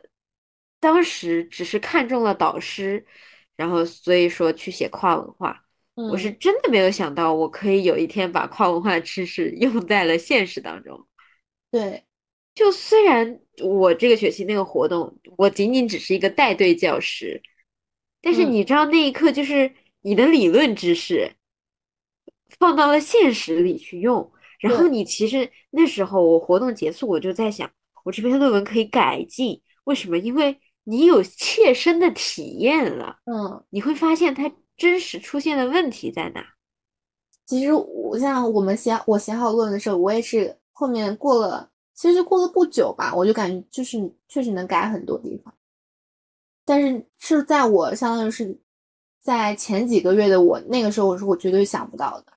当时只是看中了导师，然后所以说去写跨文化，我是真的没有想到我可以有一天把跨文化知识 用在了现实当中。对。就虽然我这个学期那个活动，我仅仅只是一个带队教师，但是你知道那一刻就是你的理论知识放到了现实里去用，然后你其实那时候我活动结束，我就在想，我这篇论文可以改进，为什么？因为你有切身的体验了，嗯，你会发现它真实出现的问题在哪。其实我像我们写我写好论文的时候，我也是后面过了。其实过了不久吧，我就感觉就是确实能改很多地方，但是是在我相当于是在前几个月的我那个时候，我是我绝对想不到的，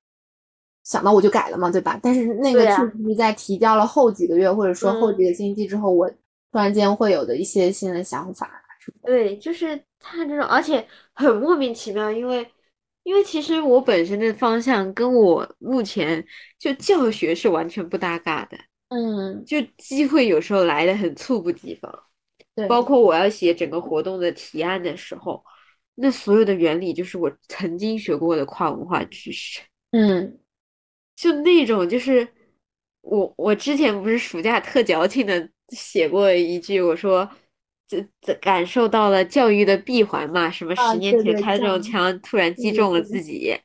想到我就改了嘛，对吧？但是那个确实是在提交了后几个月或者说后几个星期之后，我突然间会有的一些新的想法。对，就是他这种，而且很莫名其妙，因为因为其实我本身的方向跟我目前就教学是完全不搭嘎的。嗯，就机会有时候来的很猝不及防，对，包括我要写整个活动的提案的时候，那所有的原理就是我曾经学过的跨文化知识，嗯，就那种就是我我之前不是暑假特矫情的写过一句，我说这这感受到了教育的闭环嘛，什么十年前开这种枪突然击中了自己，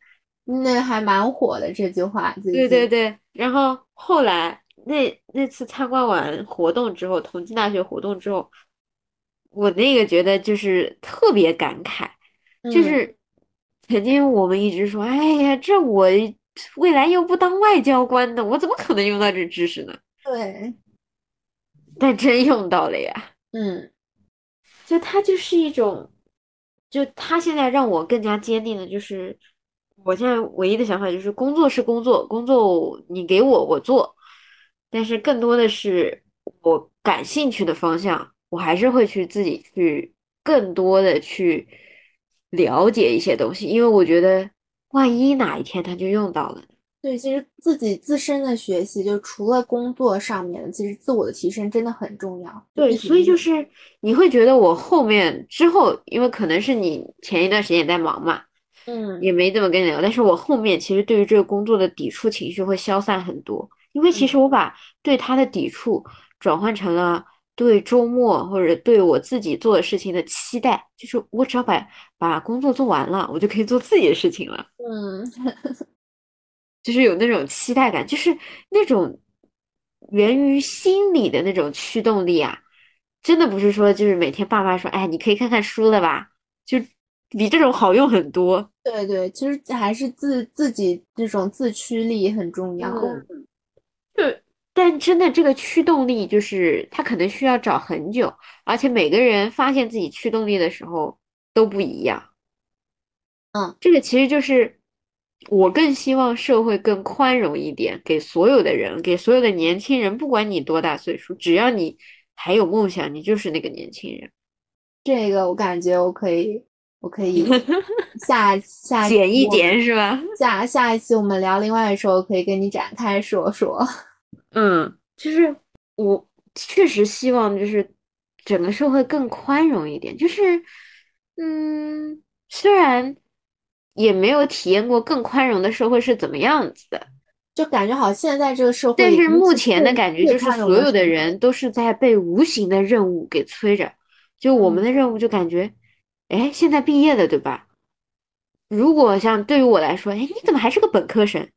那还蛮火的这句话，对对对，然后后来。那那次参观完活动之后，同济大学活动之后，我那个觉得就是特别感慨，就是曾经我们一直说，哎呀，这我未来又不当外交官的，我怎么可能用到这知识呢？对，但真用到了呀。嗯，就它就是一种，就他现在让我更加坚定的就是，我现在唯一的想法就是，工作是工作，工作你给我我做。但是更多的是我感兴趣的方向，我还是会去自己去更多的去了解一些东西，因为我觉得万一哪一天他就用到了。对，其实自己自身的学习，就除了工作上面，其实自我的提升真的很重要。对，所以就是你会觉得我后面之后，因为可能是你前一段时间也在忙嘛，嗯，也没怎么跟你聊，但是我后面其实对于这个工作的抵触情绪会消散很多。因为其实我把对他的抵触转换成了对周末或者对我自己做的事情的期待，就是我只要把把工作做完了，我就可以做自己的事情了。嗯，就是有那种期待感，就是那种源于心理的那种驱动力啊，真的不是说就是每天爸妈说，哎，你可以看看书了吧，就比这种好用很多。对对，其实还是自自己这种自驱力很重要。对，但真的这个驱动力就是他可能需要找很久，而且每个人发现自己驱动力的时候都不一样。嗯，这个其实就是我更希望社会更宽容一点，给所有的人，给所有的年轻人，不管你多大岁数，只要你还有梦想，你就是那个年轻人。这个我感觉我可以，我可以 下下减一点是吧？下下一期我们聊另外的时候，可以跟你展开说说。嗯，就是我确实希望，就是整个社会更宽容一点。就是，嗯，虽然也没有体验过更宽容的社会是怎么样子的，就感觉好像现在这个社会，但是目前的感觉就是所有的人都是在被无形的任务给催着。就我们的任务，就感觉，哎，现在毕业了，对吧？如果像对于我来说，哎，你怎么还是个本科生？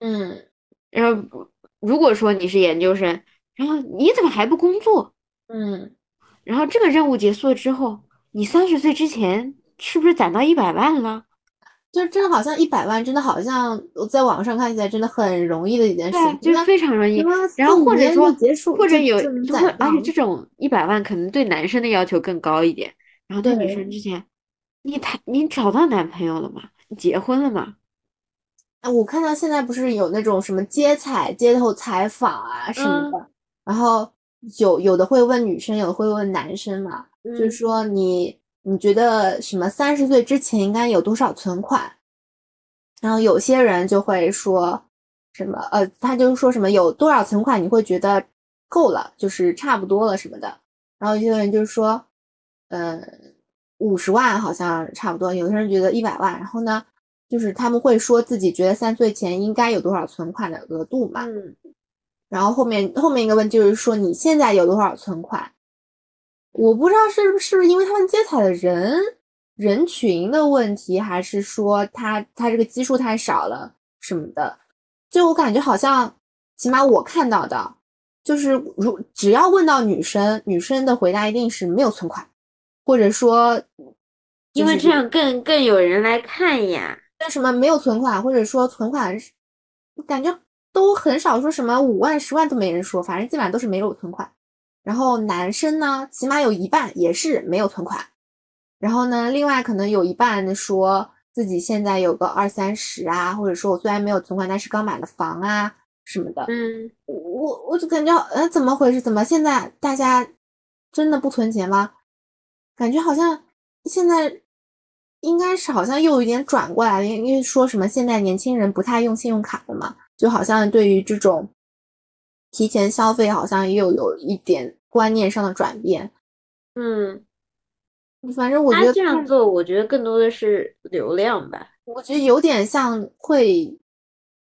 嗯，然后。如果说你是研究生，然后你怎么还不工作？嗯，然后这个任务结束了之后，你三十岁之前是不是攒到一百万了？就真的好像一百万，真的好像我在网上看起来真的很容易的一件事，就非常容易。然后或者说，或者有，而且这种一百万可能对男生的要求更高一点。然后对女生之前，你谈你找到男朋友了吗？你结婚了吗？哎，我看到现在不是有那种什么街采、街头采访啊什么的，然后有有的会问女生，有的会问男生嘛，就是说你你觉得什么三十岁之前应该有多少存款？然后有些人就会说什么呃，他就是说什么有多少存款你会觉得够了，就是差不多了什么的。然后有些人就是说，呃，五十万好像差不多。有些人觉得一百万。然后呢？就是他们会说自己觉得三岁前应该有多少存款的额度嘛，嗯，然后后面后面一个问就是说你现在有多少存款？我不知道是是不是因为他们接彩的人人群的问题，还是说他他这个基数太少了什么的？就我感觉好像，起码我看到的，就是如只要问到女生，女生的回答一定是没有存款，或者说，因为这样更更有人来看呀。为什么没有存款，或者说存款，感觉都很少说什么五万、十万都没人说，反正基本上都是没有存款。然后男生呢，起码有一半也是没有存款。然后呢，另外可能有一半说自己现在有个二三十啊，或者说我虽然没有存款，但是刚买了房啊什么的。嗯，我我就感觉，呃，怎么回事？怎么现在大家真的不存钱吗？感觉好像现在。应该是好像又有一点转过来了，因为说什么现在年轻人不太用信用卡了嘛，就好像对于这种提前消费，好像又有一点观念上的转变。嗯，反正我觉得这样做，我觉得更多的是流量吧。我觉得有点像会，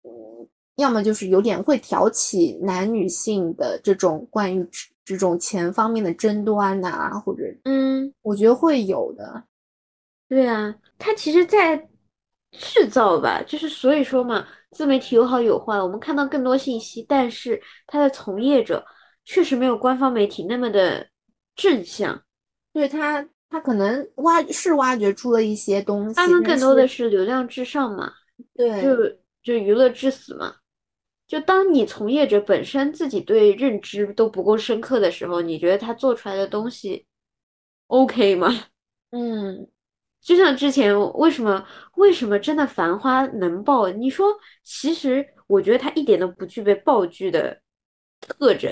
嗯，要么就是有点会挑起男女性的这种关于这种钱方面的争端呐，或者，嗯，我觉得会有的。对啊，他其实在制造吧，就是所以说嘛，自媒体有好有坏。我们看到更多信息，但是它的从业者确实没有官方媒体那么的正向。对他，他可能挖是挖掘出了一些东西，他们更多的是流量至上嘛，对，就就娱乐至死嘛。就当你从业者本身自己对认知都不够深刻的时候，你觉得他做出来的东西 OK 吗？嗯。就像之前为什么为什么真的《繁花》能爆？你说，其实我觉得它一点都不具备爆剧的特征。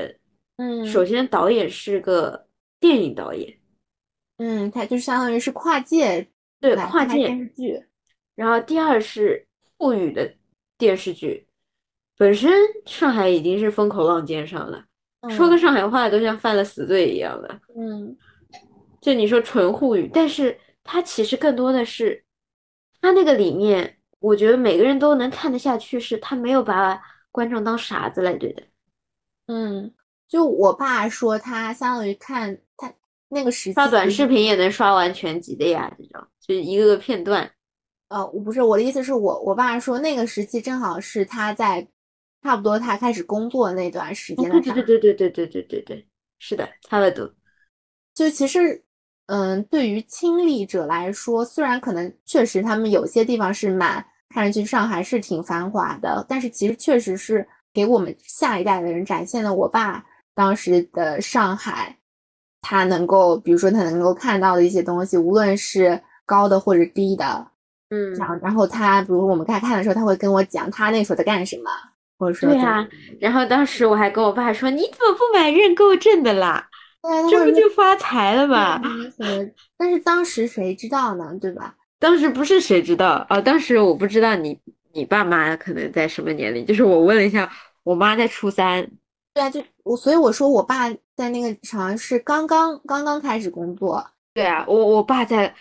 嗯，首先导演是个电影导演，嗯，他就相当于是跨界对跨界电视剧。然后第二是沪语的电视剧，本身上海已经是风口浪尖上了，说个上海话都像犯了死罪一样的。嗯，就你说纯沪语，但是。他其实更多的是，他那个里面，我觉得每个人都能看得下去，是他没有把观众当傻子来对待。嗯，就我爸说，他相当于看他那个时刷短视频也能刷完全集的呀，这种就一个个片段。呃，我不是我的意思是我我爸说那个时期正好是他在差不多他开始工作那段时间的。对对对对对对对对对，是的，差不多。就其实。嗯，对于亲历者来说，虽然可能确实他们有些地方是蛮看上去上海是挺繁华的，但是其实确实是给我们下一代的人展现了我爸当时的上海，他能够，比如说他能够看到的一些东西，无论是高的或者低的，嗯，然后然后他，比如说我们在看的时候，他会跟我讲他那时候在干什么，或者说对啊，然后当时我还跟我爸说，你怎么不买认购证的啦？这不就发财了吗？但是当时谁知道呢？对吧？当时不是谁知道啊？当时我不知道你你爸妈可能在什么年龄，就是我问了一下，我妈在初三。对啊，就我所以我说我爸在那个好像是刚刚刚刚开始工作。对啊，我我爸在，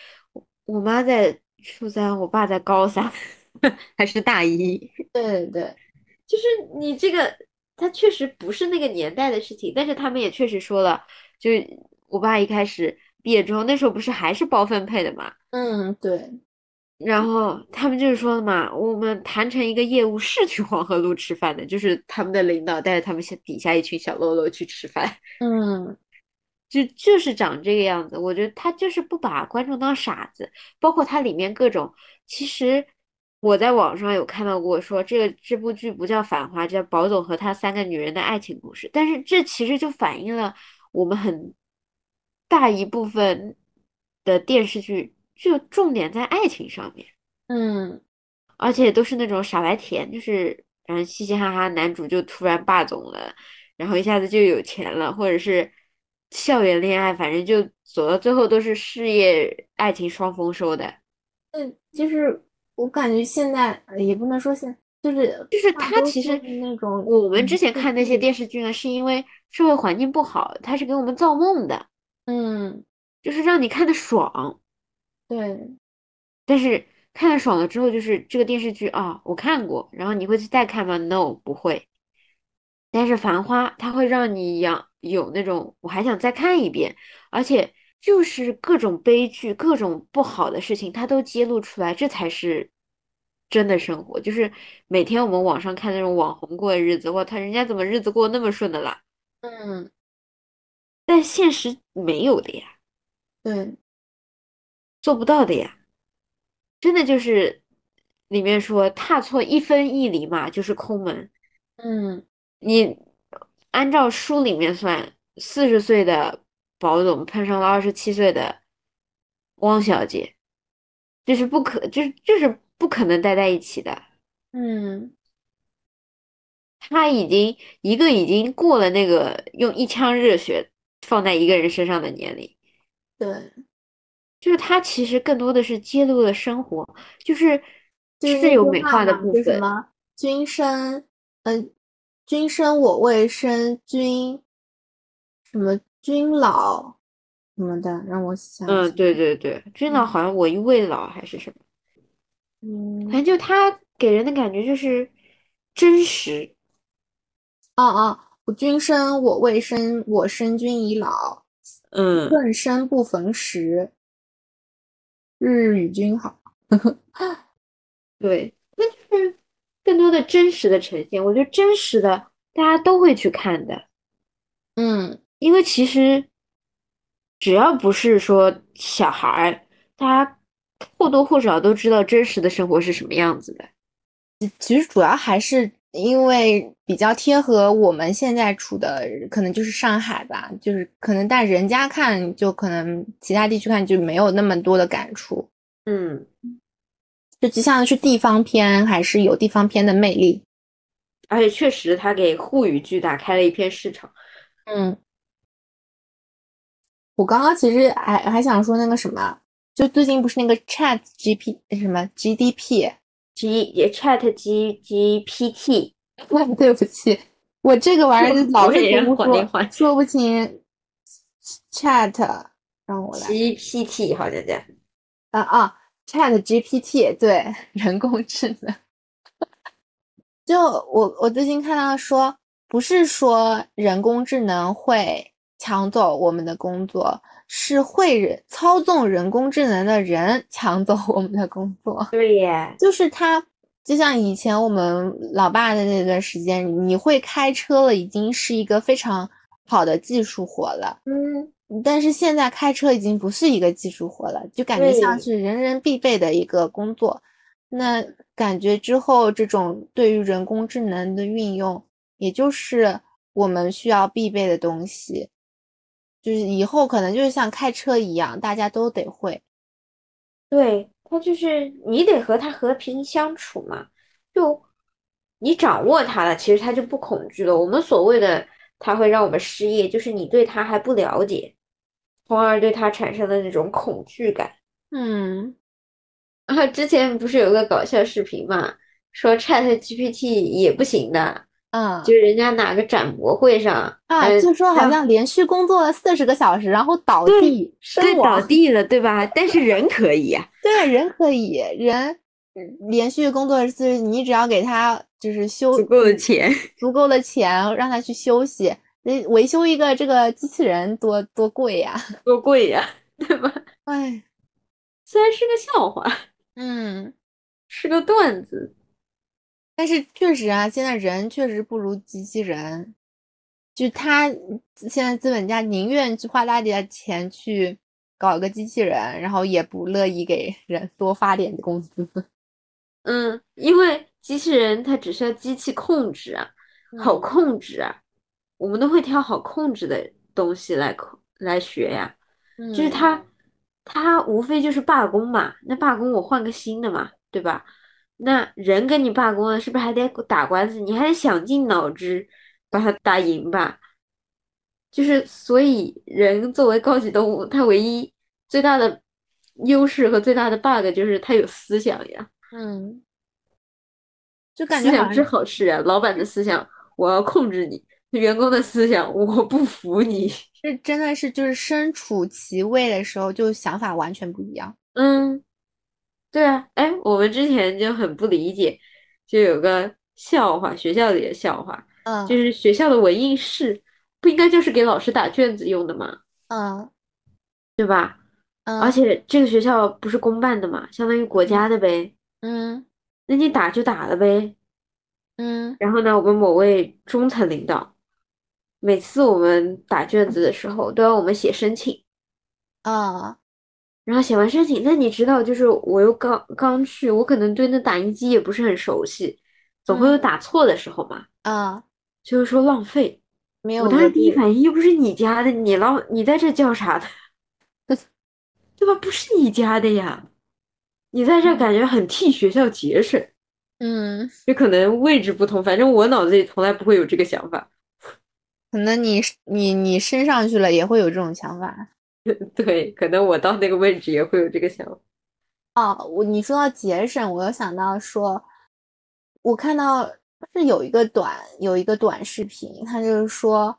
我妈在初三，我爸在高三，还是大一。对对对，就是你这个，他确实不是那个年代的事情，但是他们也确实说了。就我爸一开始毕业之后，那时候不是还是包分配的嘛？嗯，对。然后他们就是说的嘛，我们谈成一个业务是去黄河路吃饭的，就是他们的领导带着他们下底下一群小喽啰去吃饭。嗯，就就是长这个样子。我觉得他就是不把观众当傻子，包括它里面各种。其实我在网上有看到过说，这个这部剧不叫《繁花》，叫《宝总和他三个女人的爱情故事》。但是这其实就反映了。我们很大一部分的电视剧就重点在爱情上面，嗯，而且都是那种傻白甜，就是嗯嘻嘻哈哈，男主就突然霸总了，然后一下子就有钱了，或者是校园恋爱，反正就走到最后都是事业爱情双丰收的。嗯，就是我感觉现在也不能说现，就是就是他其实那种我们之前看那些电视剧呢，是因为社会环境不好，他是给我们造梦的，嗯，就是让你看的爽。对，但是看的爽了之后，就是这个电视剧啊，我看过，然后你会去再看吗？No，不会。但是《繁花》它会让你养有那种我还想再看一遍，而且就是各种悲剧、各种不好的事情，它都揭露出来，这才是真的生活。就是每天我们网上看那种网红过的日子，哇，他人家怎么日子过那么顺的啦？嗯，但现实没有的呀，对，做不到的呀。真的就是里面说踏错一分一厘嘛，就是空门。嗯，你按照书里面算，四十岁的保总碰上了二十七岁的汪小姐，这是不可，就是就是不可能待在一起的。嗯，他已经一个已经过了那个用一腔热血放在一个人身上的年龄。对，就是他其实更多的是揭露了生活，就是就是是有美化的部分。么君生，嗯，君生我未生，君什么君老什么的，让我想嗯，对对对，君老好像我一未老还是什么，嗯，反正就他给人的感觉就是真实。啊啊，我君生我未生，我生君已老，嗯，寸生不逢时，日日与君好。对，那就是更多的真实的呈现。我觉得真实的大家都会去看的，嗯，因为其实只要不是说小孩儿，大家或多或少都知道真实的生活是什么样子的。其实主要还是因为比较贴合我们现在处的，可能就是上海吧，就是可能但人家看就可能其他地区看就没有那么多的感触，嗯，就就像是地方片，还是有地方片的魅力。而且确实，他给沪语剧打开了一片市场。嗯，我刚刚其实还还想说那个什么，就最近不是那个 Chat GP 什么 GDP，G Chat G GPT，对不起，我这个玩意儿 老是我也说不清 Chat，让我来 GPT 好像叫。啊啊，Chat GPT 对人工智能。就我我最近看到说，不是说人工智能会抢走我们的工作，是会人操纵人工智能的人抢走我们的工作。对耶，就是他，就像以前我们老爸的那段时间，你会开车了，已经是一个非常好的技术活了。嗯，但是现在开车已经不是一个技术活了，就感觉像是人人必备的一个工作。那感觉之后，这种对于人工智能的运用，也就是我们需要必备的东西。就是以后可能就是像开车一样，大家都得会。对，他就是你得和他和平相处嘛，就你掌握他了，其实他就不恐惧了。我们所谓的他会让我们失业，就是你对他还不了解，从而对他产生的那种恐惧感。嗯啊，之前不是有个搞笑视频嘛，说 Chat GPT 也不行的，嗯就人家哪个展博会上，啊，呃就说好像连续工作了四十个小时，然后倒地身对倒。地了，对吧？但是人可以呀、对，人可以，人连续工作是，你只要给他就是休足够的钱。足够的钱，让他去休息。那维修一个这个机器人多多贵呀！多贵呀，对吧？哎，虽然是个笑话，嗯，是个段子，但是确实啊，现在人确实不如机器人。就他现在资本家宁愿去花大点钱去搞一个机器人，然后也不乐意给人多发点工资。嗯，因为机器人它只需要机器控制啊，好嗯控制啊，我们都会挑好控制的东西来控来学呀。就是嗯它，它无非就是罢工嘛，那罢工我换个新的嘛，对吧？那人跟你罢工了，是不是还得打官司？你还得想尽脑汁把他打赢吧？就是所以，人作为高级动物，它唯一最大的优势和最大的 bug 就是它有思想呀。嗯，就感觉思想是好事啊。老板的思想，我要控制你；员工的思想，我不服你。这真的是就是身处其位的时候，就想法完全不一样。嗯，对啊。哎，我们之前就很不理解，就有个笑话，学校里的笑话，嗯，就是学校的文印室。不应该就是给老师打卷子用的吗？嗯，对吧？嗯，而且这个学校不是公办的嘛，相当于国家的呗。嗯，那你打就打了呗。嗯，然后呢，我们某位中层领导，每次我们打卷子的时候都要我们写申请。啊，然后写完申请，那你知道，就是我又刚刚去，我可能对那打印机也不是很熟悉，总会有打错的时候嘛。啊，就是说浪费。没有我当时第一反应又不是你家的，你浪你在这叫啥的，对吧？不是你家的呀，你在这感觉很替学校节省，嗯，就可能位置不同，反正我脑子里从来不会有这个想法。可能你你你升上去了也会有这种想法，对，可能我到那个位置也会有这个想。哦，我你说到节省，我又想到说，我看到。是有一个短有一个短视频，他就是说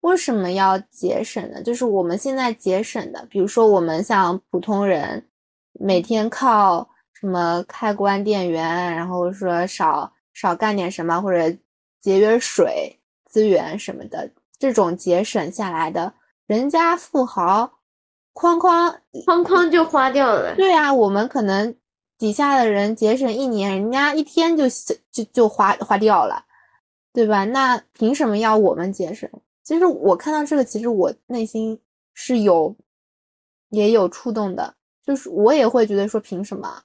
为什么要节省呢？就是我们现在节省的，比如说我们像普通人每天靠什么开关电源，然后说少少干点什么或者节约水资源什么的，这种节省下来的，人家富豪哐哐哐哐就花掉了。对啊，我们可能。底下的人节省一年，人家一天就就就花花掉了，对吧？那凭什么要我们节省？其实我看到这个，其实我内心是有也有触动的，就是我也会觉得说，凭什么？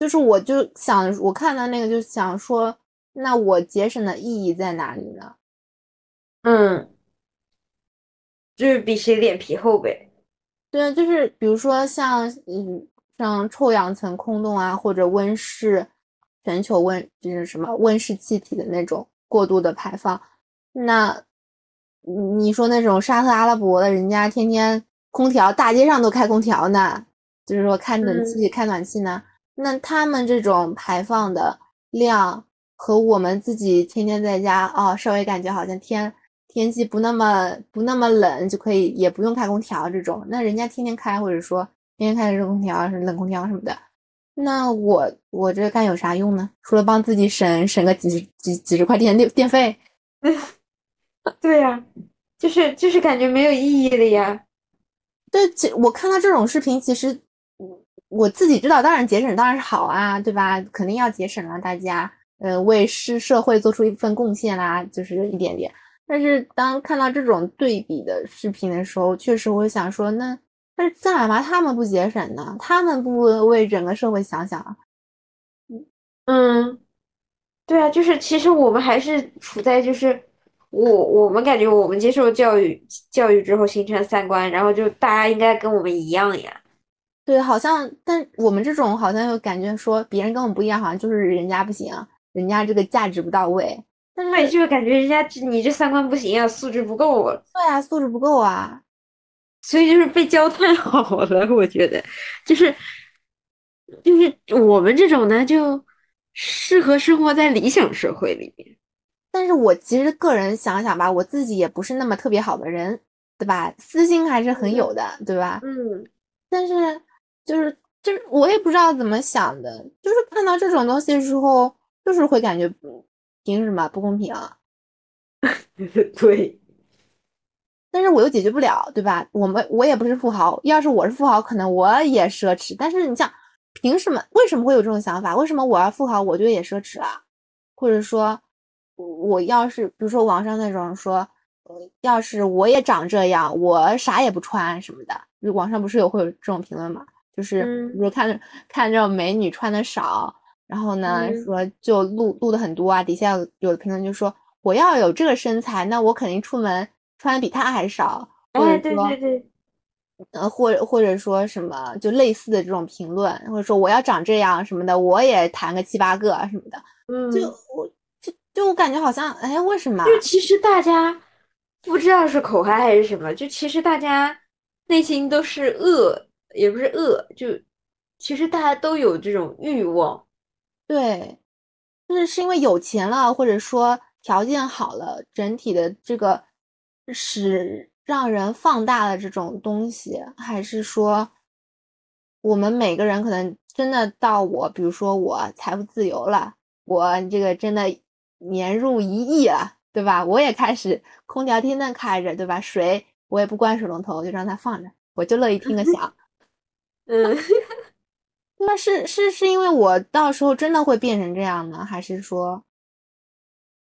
就是我就想，我看到那个就想说，那我节省的意义在哪里呢？嗯，就是比谁脸皮厚呗。对啊，就是比如说像嗯。像臭氧层空洞啊，或者温室全球温就是什么温室气体的那种过度的排放，那你说那种沙特阿拉伯的人家天天空调大街上都开空调呢，就是说开冷气开暖气呢，那他们这种排放的量和我们自己天天在家啊，稍微感觉好像天天气不那么不那么冷就可以也不用开空调这种，那人家天天开或者说。天天开热空调、冷空调什么的，那我我这干有啥用呢？除了帮自己省省个几十几几十块电电电费，对呀，就是就是感觉没有意义了呀。对，其我看到这种视频，其实我自己知道，当然节省当然是好啊，对吧？肯定要节省啊，大家，呃，为是社会做出一份贡献啦，就是一点点。但是当看到这种对比的视频的时候，确实我想说，那。但是干嘛他们不节省呢？他们不为整个社会想想啊？嗯，对啊，就是其实我们还是处在就是我我们感觉我们接受教育教育之后形成三观，然后就大家应该跟我们一样呀。对，好像但我们这种好像又感觉说别人跟我们不一样，好像就是人家不行，人家这个价值不到位。但是就是感觉人家你这三观不行啊，素质不够啊。对啊，素质不够啊。所以就是被教太好了，我觉得，就是就是我们这种呢，就适合生活在理想社会里面。但是我其实个人想想吧，我自己也不是那么特别好的人，对吧？私心还是很有的，对吧？嗯。但是就是就是我也不知道怎么想的，就是看到这种东西的时候，就是会感觉凭什么不公平啊？对。但是我又解决不了，对吧？我们我也不是富豪，要是我是富豪，可能我也奢侈。但是你像，凭什么？为什么会有这种想法？为什么我要富豪，我就也奢侈啊？或者说，我要是比如说网上那种说，要是我也长这样，我啥也不穿什么的，网上不是有会有这种评论嘛？就是比如看着看着美女穿的少，然后呢说就录录的很多啊，底下有的评论就说我要有这个身材，那我肯定出门。穿的比他还少，或者说，呃，或者或者说什么就类似的这种评论，或者说我要长这样什么的，我也谈个七八个什么的，嗯，就我就就我感觉好像，哎，为什么？就其实大家不知道是口嗨还是什么，就其实大家内心都是恶，也不是恶，就其实大家都有这种欲望。对，就是是因为有钱了，或者说条件好了，整体的这个使。让人放大了这种东西，还是说我们每个人可能真的到我，比如说我财富自由了，我这个真的年入一亿了，对吧？我也开始空调天天开着，对吧？水我也不关水龙头，就让它放着，我就乐意听个响。嗯，那是是是因为我到时候真的会变成这样呢，还是说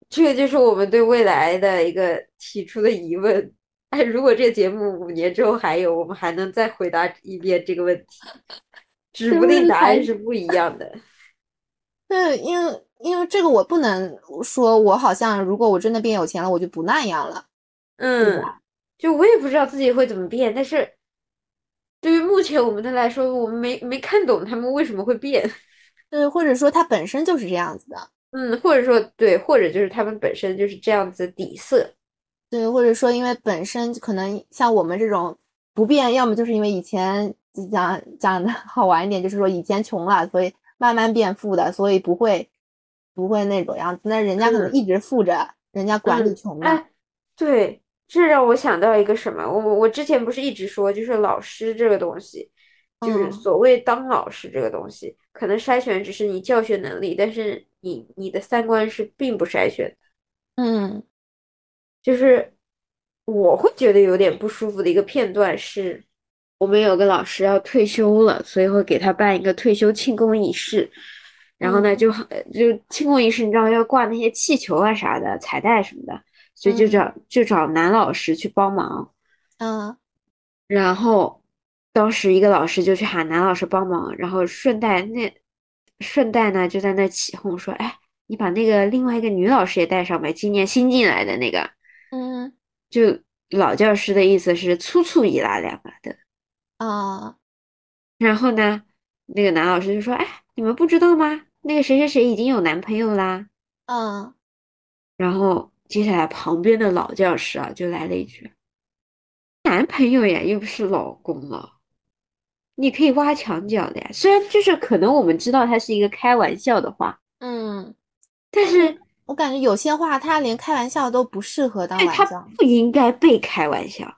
这个就是我们对未来的一个提出的疑问？哎，如果这个节目五年之后还有，我们还能再回答一遍这个问题，指不定答案是不一样的。对，因为因为这个我不能说，我好像如果我真的变有钱了，我就不那样了。嗯，就我也不知道自己会怎么变，但是对于目前我们的来说，我们没没看懂他们为什么会变。对，或者说他本身就是这样子的。嗯，或者说对，或者就是他们本身就是这样子底色。对，或者说，因为本身可能像我们这种不变，要么就是因为以前讲讲的好玩一点，就是说以前穷了，所以慢慢变富的，所以不会不会那种样子。那人家可能一直富着，人家管理穷的。对，这让我想到一个什么？我我之前不是一直说，就是老师这个东西，就是所谓当老师这个东西，可能筛选只是你教学能力，但是你你的三观是并不筛选的。嗯。就是我会觉得有点不舒服的一个片段是，我们有个老师要退休了，所以会给他办一个退休庆功仪式。然后呢，就就庆功仪式，你知道要挂那些气球啊啥的、彩带什么的，所以就找就找男老师去帮忙。嗯，然后当时一个老师就去喊男老师帮忙，然后顺带那顺带呢就在那起哄说：“哎，你把那个另外一个女老师也带上呗，今年新进来的那个。”嗯，就老教师的意思是粗粗一拉两拉的啊。然后呢，那个男老师就说：“哎，你们不知道吗？那个谁谁谁已经有男朋友啦。”嗯。然后接下来旁边的老教师啊就来了一句：“男朋友呀，又不是老公了，你可以挖墙脚的呀。虽然就是可能我们知道他是一个开玩笑的话，嗯，但是。”我感觉有些话，他连开玩笑都不适合当玩笑，不应该被开玩笑。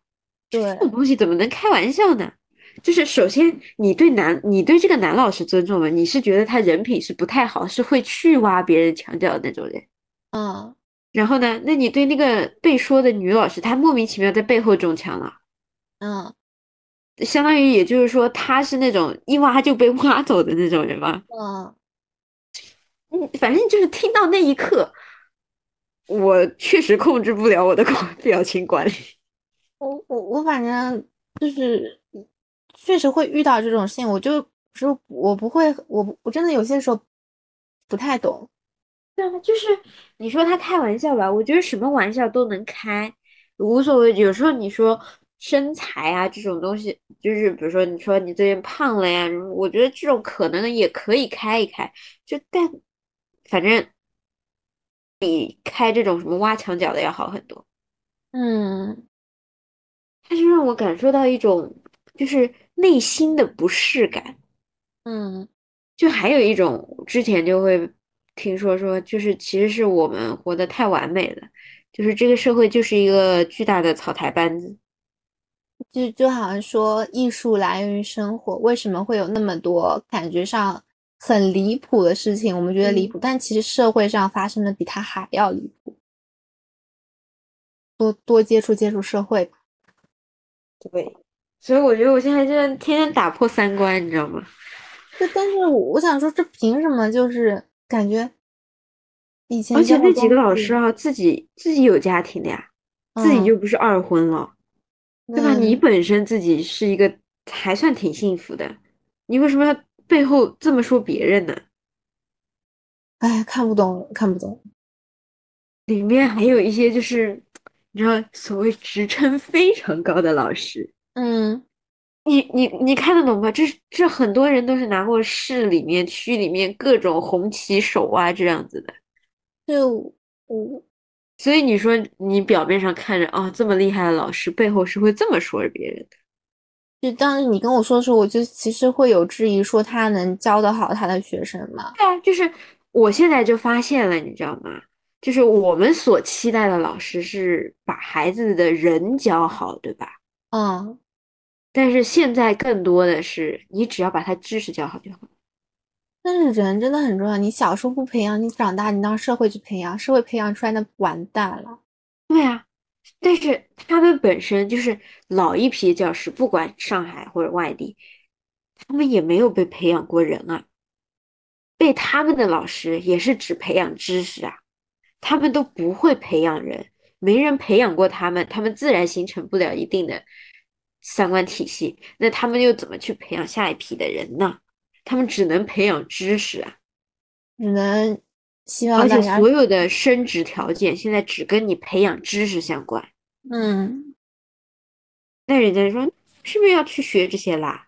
对，这种东西怎么能开玩笑呢？就是首先，你对男，你对这个男老师尊重吗？你是觉得他人品是不太好，是会去挖别人墙角的那种人。嗯。然后呢？那你对那个被说的女老师，她莫名其妙在背后中枪了。嗯。相当于也就是说，她是那种一挖就被挖走的那种人吧？嗯。嗯，反正就是听到那一刻。我确实控制不了我的 表情管理。我我我反正就是确实会遇到这种事情，我就说我不会，我我真的有些时候不太懂。对啊，就是你说他开玩笑吧，我觉得什么玩笑都能开，无所谓。有时候你说身材啊这种东西，就是比如说你说你最近胖了呀，我觉得这种可能也可以开一开。就但反正。比开这种什么挖墙脚的要好很多，嗯，他就让我感受到一种就是内心的不适感，嗯，就还有一种之前就会听说说，就是其实是我们活得太完美了，就是这个社会就是一个巨大的草台班子，就就好像说艺术来源于生活，为什么会有那么多感觉上？很离谱的事情，我们觉得离谱，但其实社会上发生的比它还要离谱。多多接触接触社会，对，所以我觉得我现在就天天打破三观，你知道吗？就但是我想说，这凭什么？就是感觉以前而且那几个老师啊，自己自己有家庭的呀，自己就不是二婚了，对吧？你本身自己是一个还算挺幸福的，你为什么要？背后这么说别人呢？哎，看不懂，看不懂。里面还有一些就是，你知道，所谓职称非常高的老师，嗯，你你你看得懂吗？这这很多人都是拿过市里面、区里面各种红旗手啊这样子的。就我，所以你说你表面上看着啊这么厉害的老师，背后是会这么说着别人的。就当时你跟我说的时候，我就其实会有质疑，说他能教得好他的学生吗？对啊，就是我现在就发现了，你知道吗？就是我们所期待的老师是把孩子的人教好，对吧？嗯。但是现在更多的是，你只要把他知识教好就好。但是人真的很重要，你小时候不培养，你长大你让社会去培养，社会培养出来那完蛋了。对啊，但是他们本身就是老一批教师，不管上海或者外地，他们也没有被培养过人啊。被他们的老师也是只培养知识啊，他们都不会培养人，没人培养过他们，他们自然形成不了一定的。三观体系，那他们又怎么去培养下一批的人呢？他们只能培养知识啊，只能希望而且所有的升职条件现在只跟你培养知识相关。嗯，那人家说是不是要去学这些啦？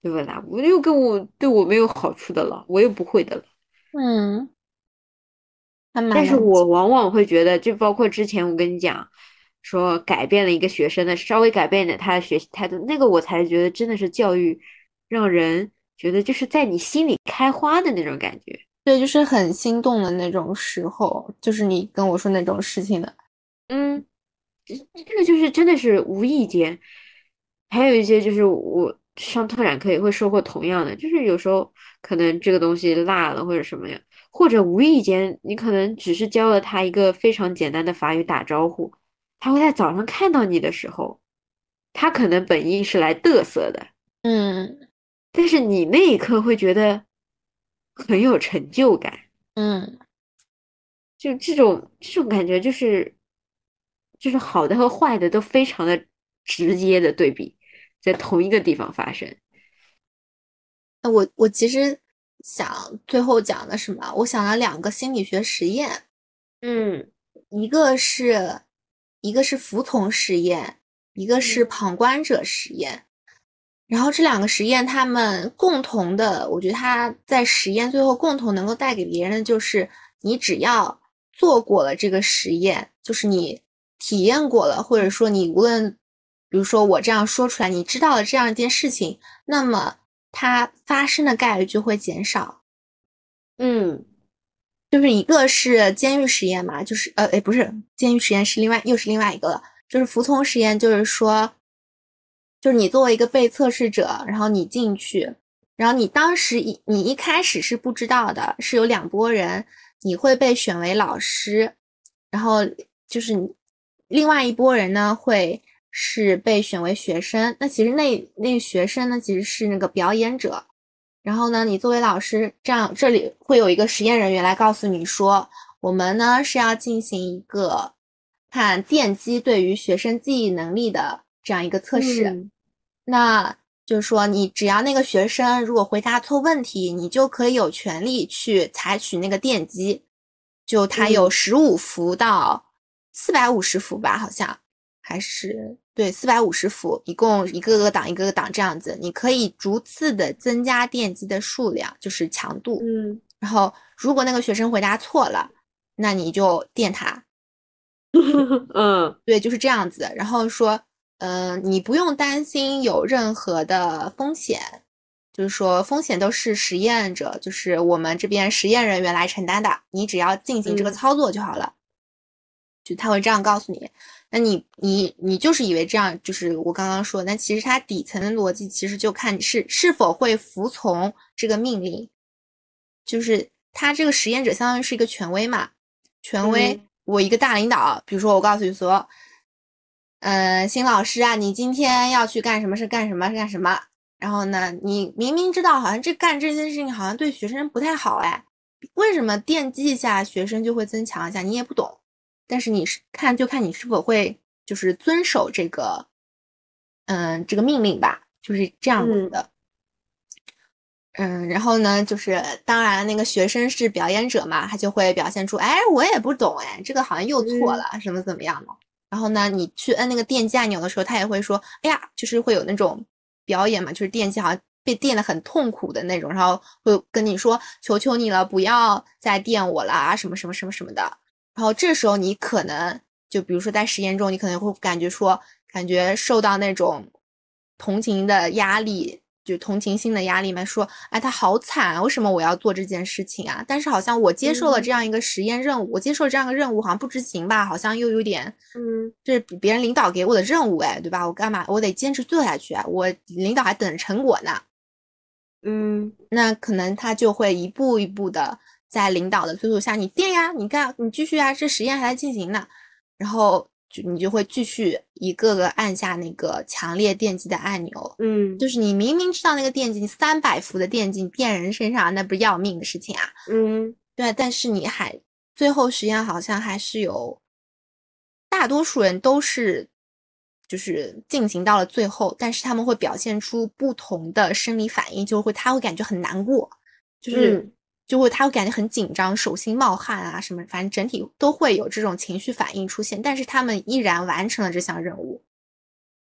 对不啦？我又跟我对我没有好处的了，我又不会的了。嗯，但是我往往会觉得，就包括之前我跟你讲。说改变了一个学生的稍微改变了他的学习态度，那个我才觉得真的是教育，让人觉得就是在你心里开花的那种感觉。对，就是很心动的那种时候，就是你跟我说那种事情的。嗯，这个就是真的是无意间，还有一些就是我上拓展课也会收获同样的，就是有时候可能这个东西落了或者什么呀，或者无意间你可能只是教了他一个非常简单的法语打招呼。他会在早上看到你的时候，他可能本意是来嘚瑟的，嗯，但是你那一刻会觉得很有成就感，嗯，就这种这种感觉，就是就是好的和坏的都非常的直接的对比，在同一个地方发生。那我我其实想最后讲的什么？我想了两个心理学实验，嗯，一个是。一个是服从实验，一个是旁观者实验。然后这两个实验，他们共同的，我觉得他在实验最后共同能够带给别人的，就是你只要做过了这个实验，就是你体验过了，或者说你无论，比如说我这样说出来，你知道了这样一件事情，那么它发生的概率就会减少。嗯。就是一个是监狱实验嘛，就是呃，哎，不是监狱实验是另外又是另外一个了，就是服从实验，就是说，就是你作为一个被测试者，然后你进去，然后你当时一你一开始是不知道的，是有两拨人，你会被选为老师，然后就是另外一拨人呢会是被选为学生，那其实那那学生呢其实是那个表演者。然后呢，你作为老师，这样这里会有一个实验人员来告诉你说，我们呢是要进行一个看电机对于学生记忆能力的这样一个测试。那就是说，你只要那个学生如果回答错问题，你就可以有权利去采取那个电机，就它有十五伏到四百五十伏吧，好像还是。对，四百五十伏，一共一个个档一个个档这样子，你可以逐次的增加电机的数量，就是强度。嗯，然后如果那个学生回答错了，那你就电他。嗯，对，就是这样子。然后说，嗯，你不用担心有任何的风险，就是说风险都是实验者，就是我们这边实验人员来承担的，你只要进行这个操作就好了。就他会这样告诉你。那你你你就是以为这样就是我刚刚说，但其实它底层的逻辑其实就看是是否会服从这个命令，就是他这个实验者相当于是一个权威嘛，权威，我一个大领导，比如说我告诉你说，嗯，新老师啊，你今天要去干什么？是干什么？干什么？然后呢，你明明知道好像这干这件事情好像对学生不太好哎，为什么电击一下学生就会增强一下？你也不懂。但是你是看就看你是否会就是遵守这个，嗯，这个命令吧，就是这样子的。嗯，然后呢，就是当然那个学生是表演者嘛，他就会表现出，哎，我也不懂，哎，这个好像又错了，什么怎么样的。然后呢，你去摁那个电击按钮的时候，他也会说，哎呀，就是会有那种表演嘛，就是电击好像被电的很痛苦的那种，然后会跟你说求求你了，不要再电我了啊，什么什么什么什么的。然后这时候你可能就比如说在实验中，你可能会感觉说，感觉受到那种同情的压力。就同情心的压力嘛，说，哎，他好惨，为什么我要做这件事情啊？但是好像我接受了这样一个实验任务，我接受这样的任务，好像不执行吧，好像又有点，嗯，这是别人领导给我的任务，哎，对吧？我干嘛？我得坚持做下去啊！我领导还等着成果呢，嗯，那可能他就会一步一步的在领导的催促下，你电呀，你干，你继续啊，这实验还在进行呢，然后。就你就会继续一个个按下那个强烈电击的按钮，嗯，就是你明明知道那个电击三百伏的电击电人身上，那不是要命的事情啊，嗯，对，但是你还最后实验好像还是有大多数人都是就是进行到了最后，但是他们会表现出不同的生理反应，就会他会感觉很难过，就是。就会他会感觉很紧张，手心冒汗啊，什么，反正整体都会有这种情绪反应出现。但是他们依然完成了这项任务。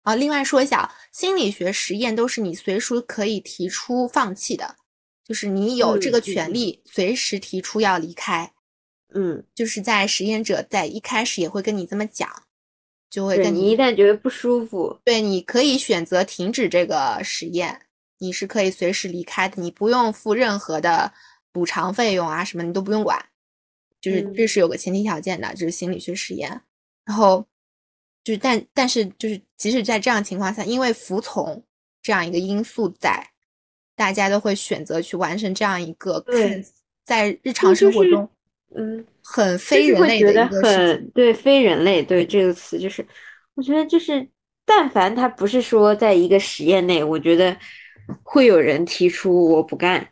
啊，另外说一下，心理学实验都是你随时可以提出放弃的，就是你有这个权利随时提出要离开。嗯，就是在实验者在一开始也会跟你这么讲，就会跟你一旦觉得不舒服，对，你可以选择停止这个实验，你是可以随时离开的，你不用负任何的。补偿费用啊，什么你都不用管，就是这是有个前提条件的，就是心理学实验。然后就是，但但是就是，即使在这样情况下，因为服从这样一个因素在，大家都会选择去完成这样一个看在日常生活中，嗯，很非人类的一个事情。对，非人类，对这个词就是，我觉得就是，但凡他不是说在一个实验内，我觉得会有人提出我不干。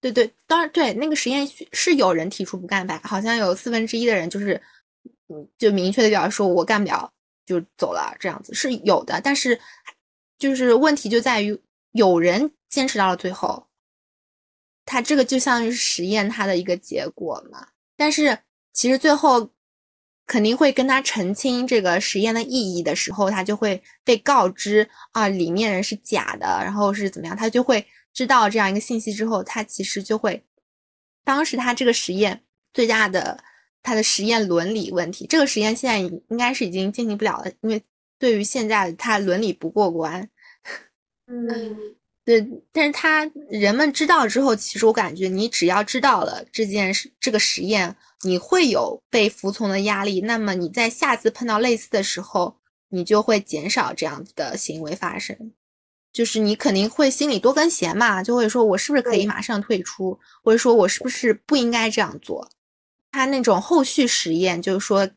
对对，当然对那个实验是有人提出不干吧？好像有四分之一的人就是，就明确的表示说我干不了就走了，这样子是有的。但是就是问题就在于有人坚持到了最后，他这个就相当于是实验他的一个结果嘛。但是其实最后肯定会跟他澄清这个实验的意义的时候，他就会被告知啊，里面人是假的，然后是怎么样，他就会。知道这样一个信息之后，他其实就会，当时他这个实验最大的他的实验伦理问题，这个实验现在应该是已经进行不了了，因为对于现在他伦理不过关。嗯，对，但是他人们知道之后，其实我感觉你只要知道了这件事，这个实验你会有被服从的压力，那么你在下次碰到类似的时候，你就会减少这样子的行为发生。就是你肯定会心里多根弦嘛，就会说我是不是可以马上退出，或者说我是不是不应该这样做？他那种后续实验，就是说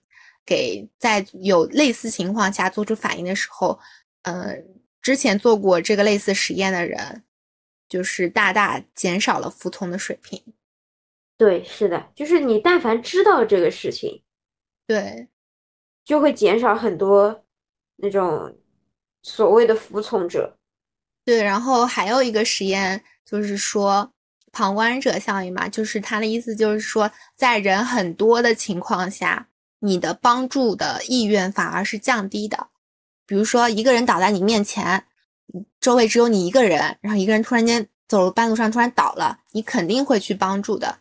给在有类似情况下做出反应的时候，呃，之前做过这个类似实验的人，就是大大减少了服从的水平。对，是的，就是你但凡知道这个事情，对，就会减少很多那种所谓的服从者。对，然后还有一个实验，就是说旁观者效应嘛，就是他的意思就是说，在人很多的情况下，你的帮助的意愿反而是降低的。比如说一个人倒在你面前，周围只有你一个人，然后一个人突然间走半路上突然倒了，你肯定会去帮助的。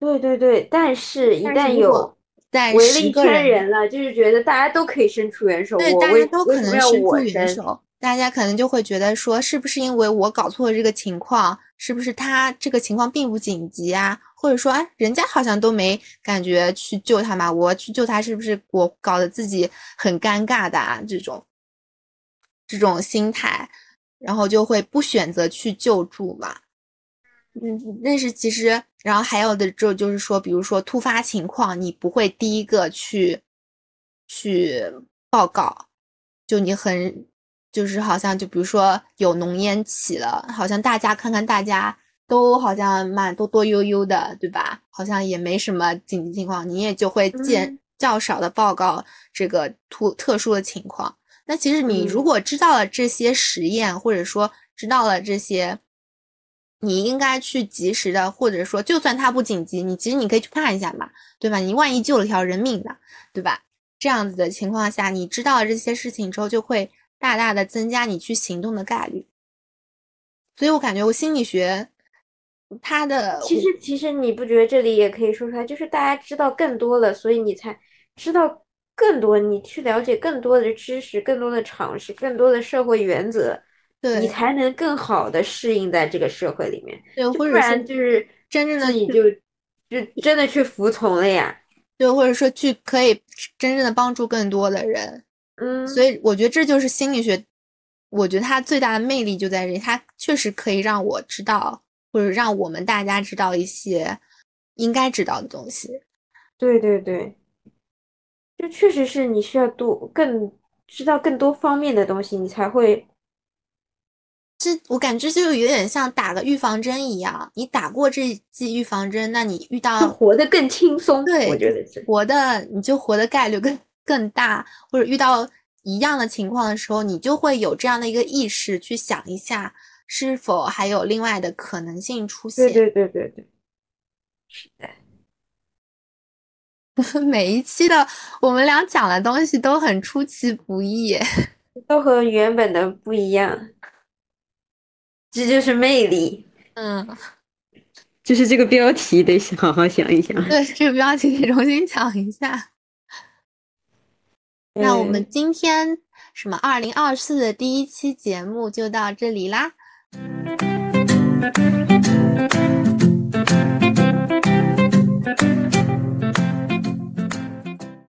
对对对，但是一旦有在围了一圈人了，就是觉得大家都可以伸出援手，对，大家都可能伸出援手。大家可能就会觉得说，是不是因为我搞错了这个情况？是不是他这个情况并不紧急啊？或者说，哎，人家好像都没感觉去救他嘛，我去救他，是不是我搞得自己很尴尬的啊？这种这种心态，然后就会不选择去救助嘛。嗯，但是其实，然后还有的就就是说，比如说突发情况，你不会第一个去去报告，就你很。就是好像就比如说有浓烟起了，好像大家看看大家都好像蛮多多悠悠的，对吧？好像也没什么紧急情况，你也就会见较少的报告这个突特殊的情况。那其实你如果知道了这些实验，或者说知道了这些，你应该去及时的，或者说就算它不紧急，你其实你可以去看一下嘛，对吧？你万一救了条人命呢，对吧？这样子的情况下，你知道了这些事情之后，就会。大大的增加你去行动的概率。所以我感觉我心理学，它的其实其实你不觉得这里也可以说出来，就是大家知道更多了，所以你才知道更多，你去了解更多的知识、更多的常识、更多的社会原则，对你才能更好的适应在这个社会里面。对，就不或者是然就是真正的你就就真的去服从了呀。对，或者说去可以真正的帮助更多的人。嗯，所以我觉得这就是心理学，我觉得它最大的魅力就在这里，它确实可以让我知道，或者让我们大家知道一些应该知道的东西。对对对，就确实是你需要多更知道更多方面的东西，你才会这我感觉就有点像打个预防针一样，你打过这剂预防针，那你遇 到活得更轻松。对我觉得是。活的，你就活的概率更更大，或者遇到一样的情况的时候，你就会有这样的一个意识去想一下，是否还有另外的可能性出现。对对对对对，是的。每一期的我们俩讲的东西都很出其不意，都和原本的不一样，这就是魅力。嗯，就是这个标题得好好想一想。对，这个标题得重新讲一下。那我们今天什么二零二四的第一期节目就到这里啦。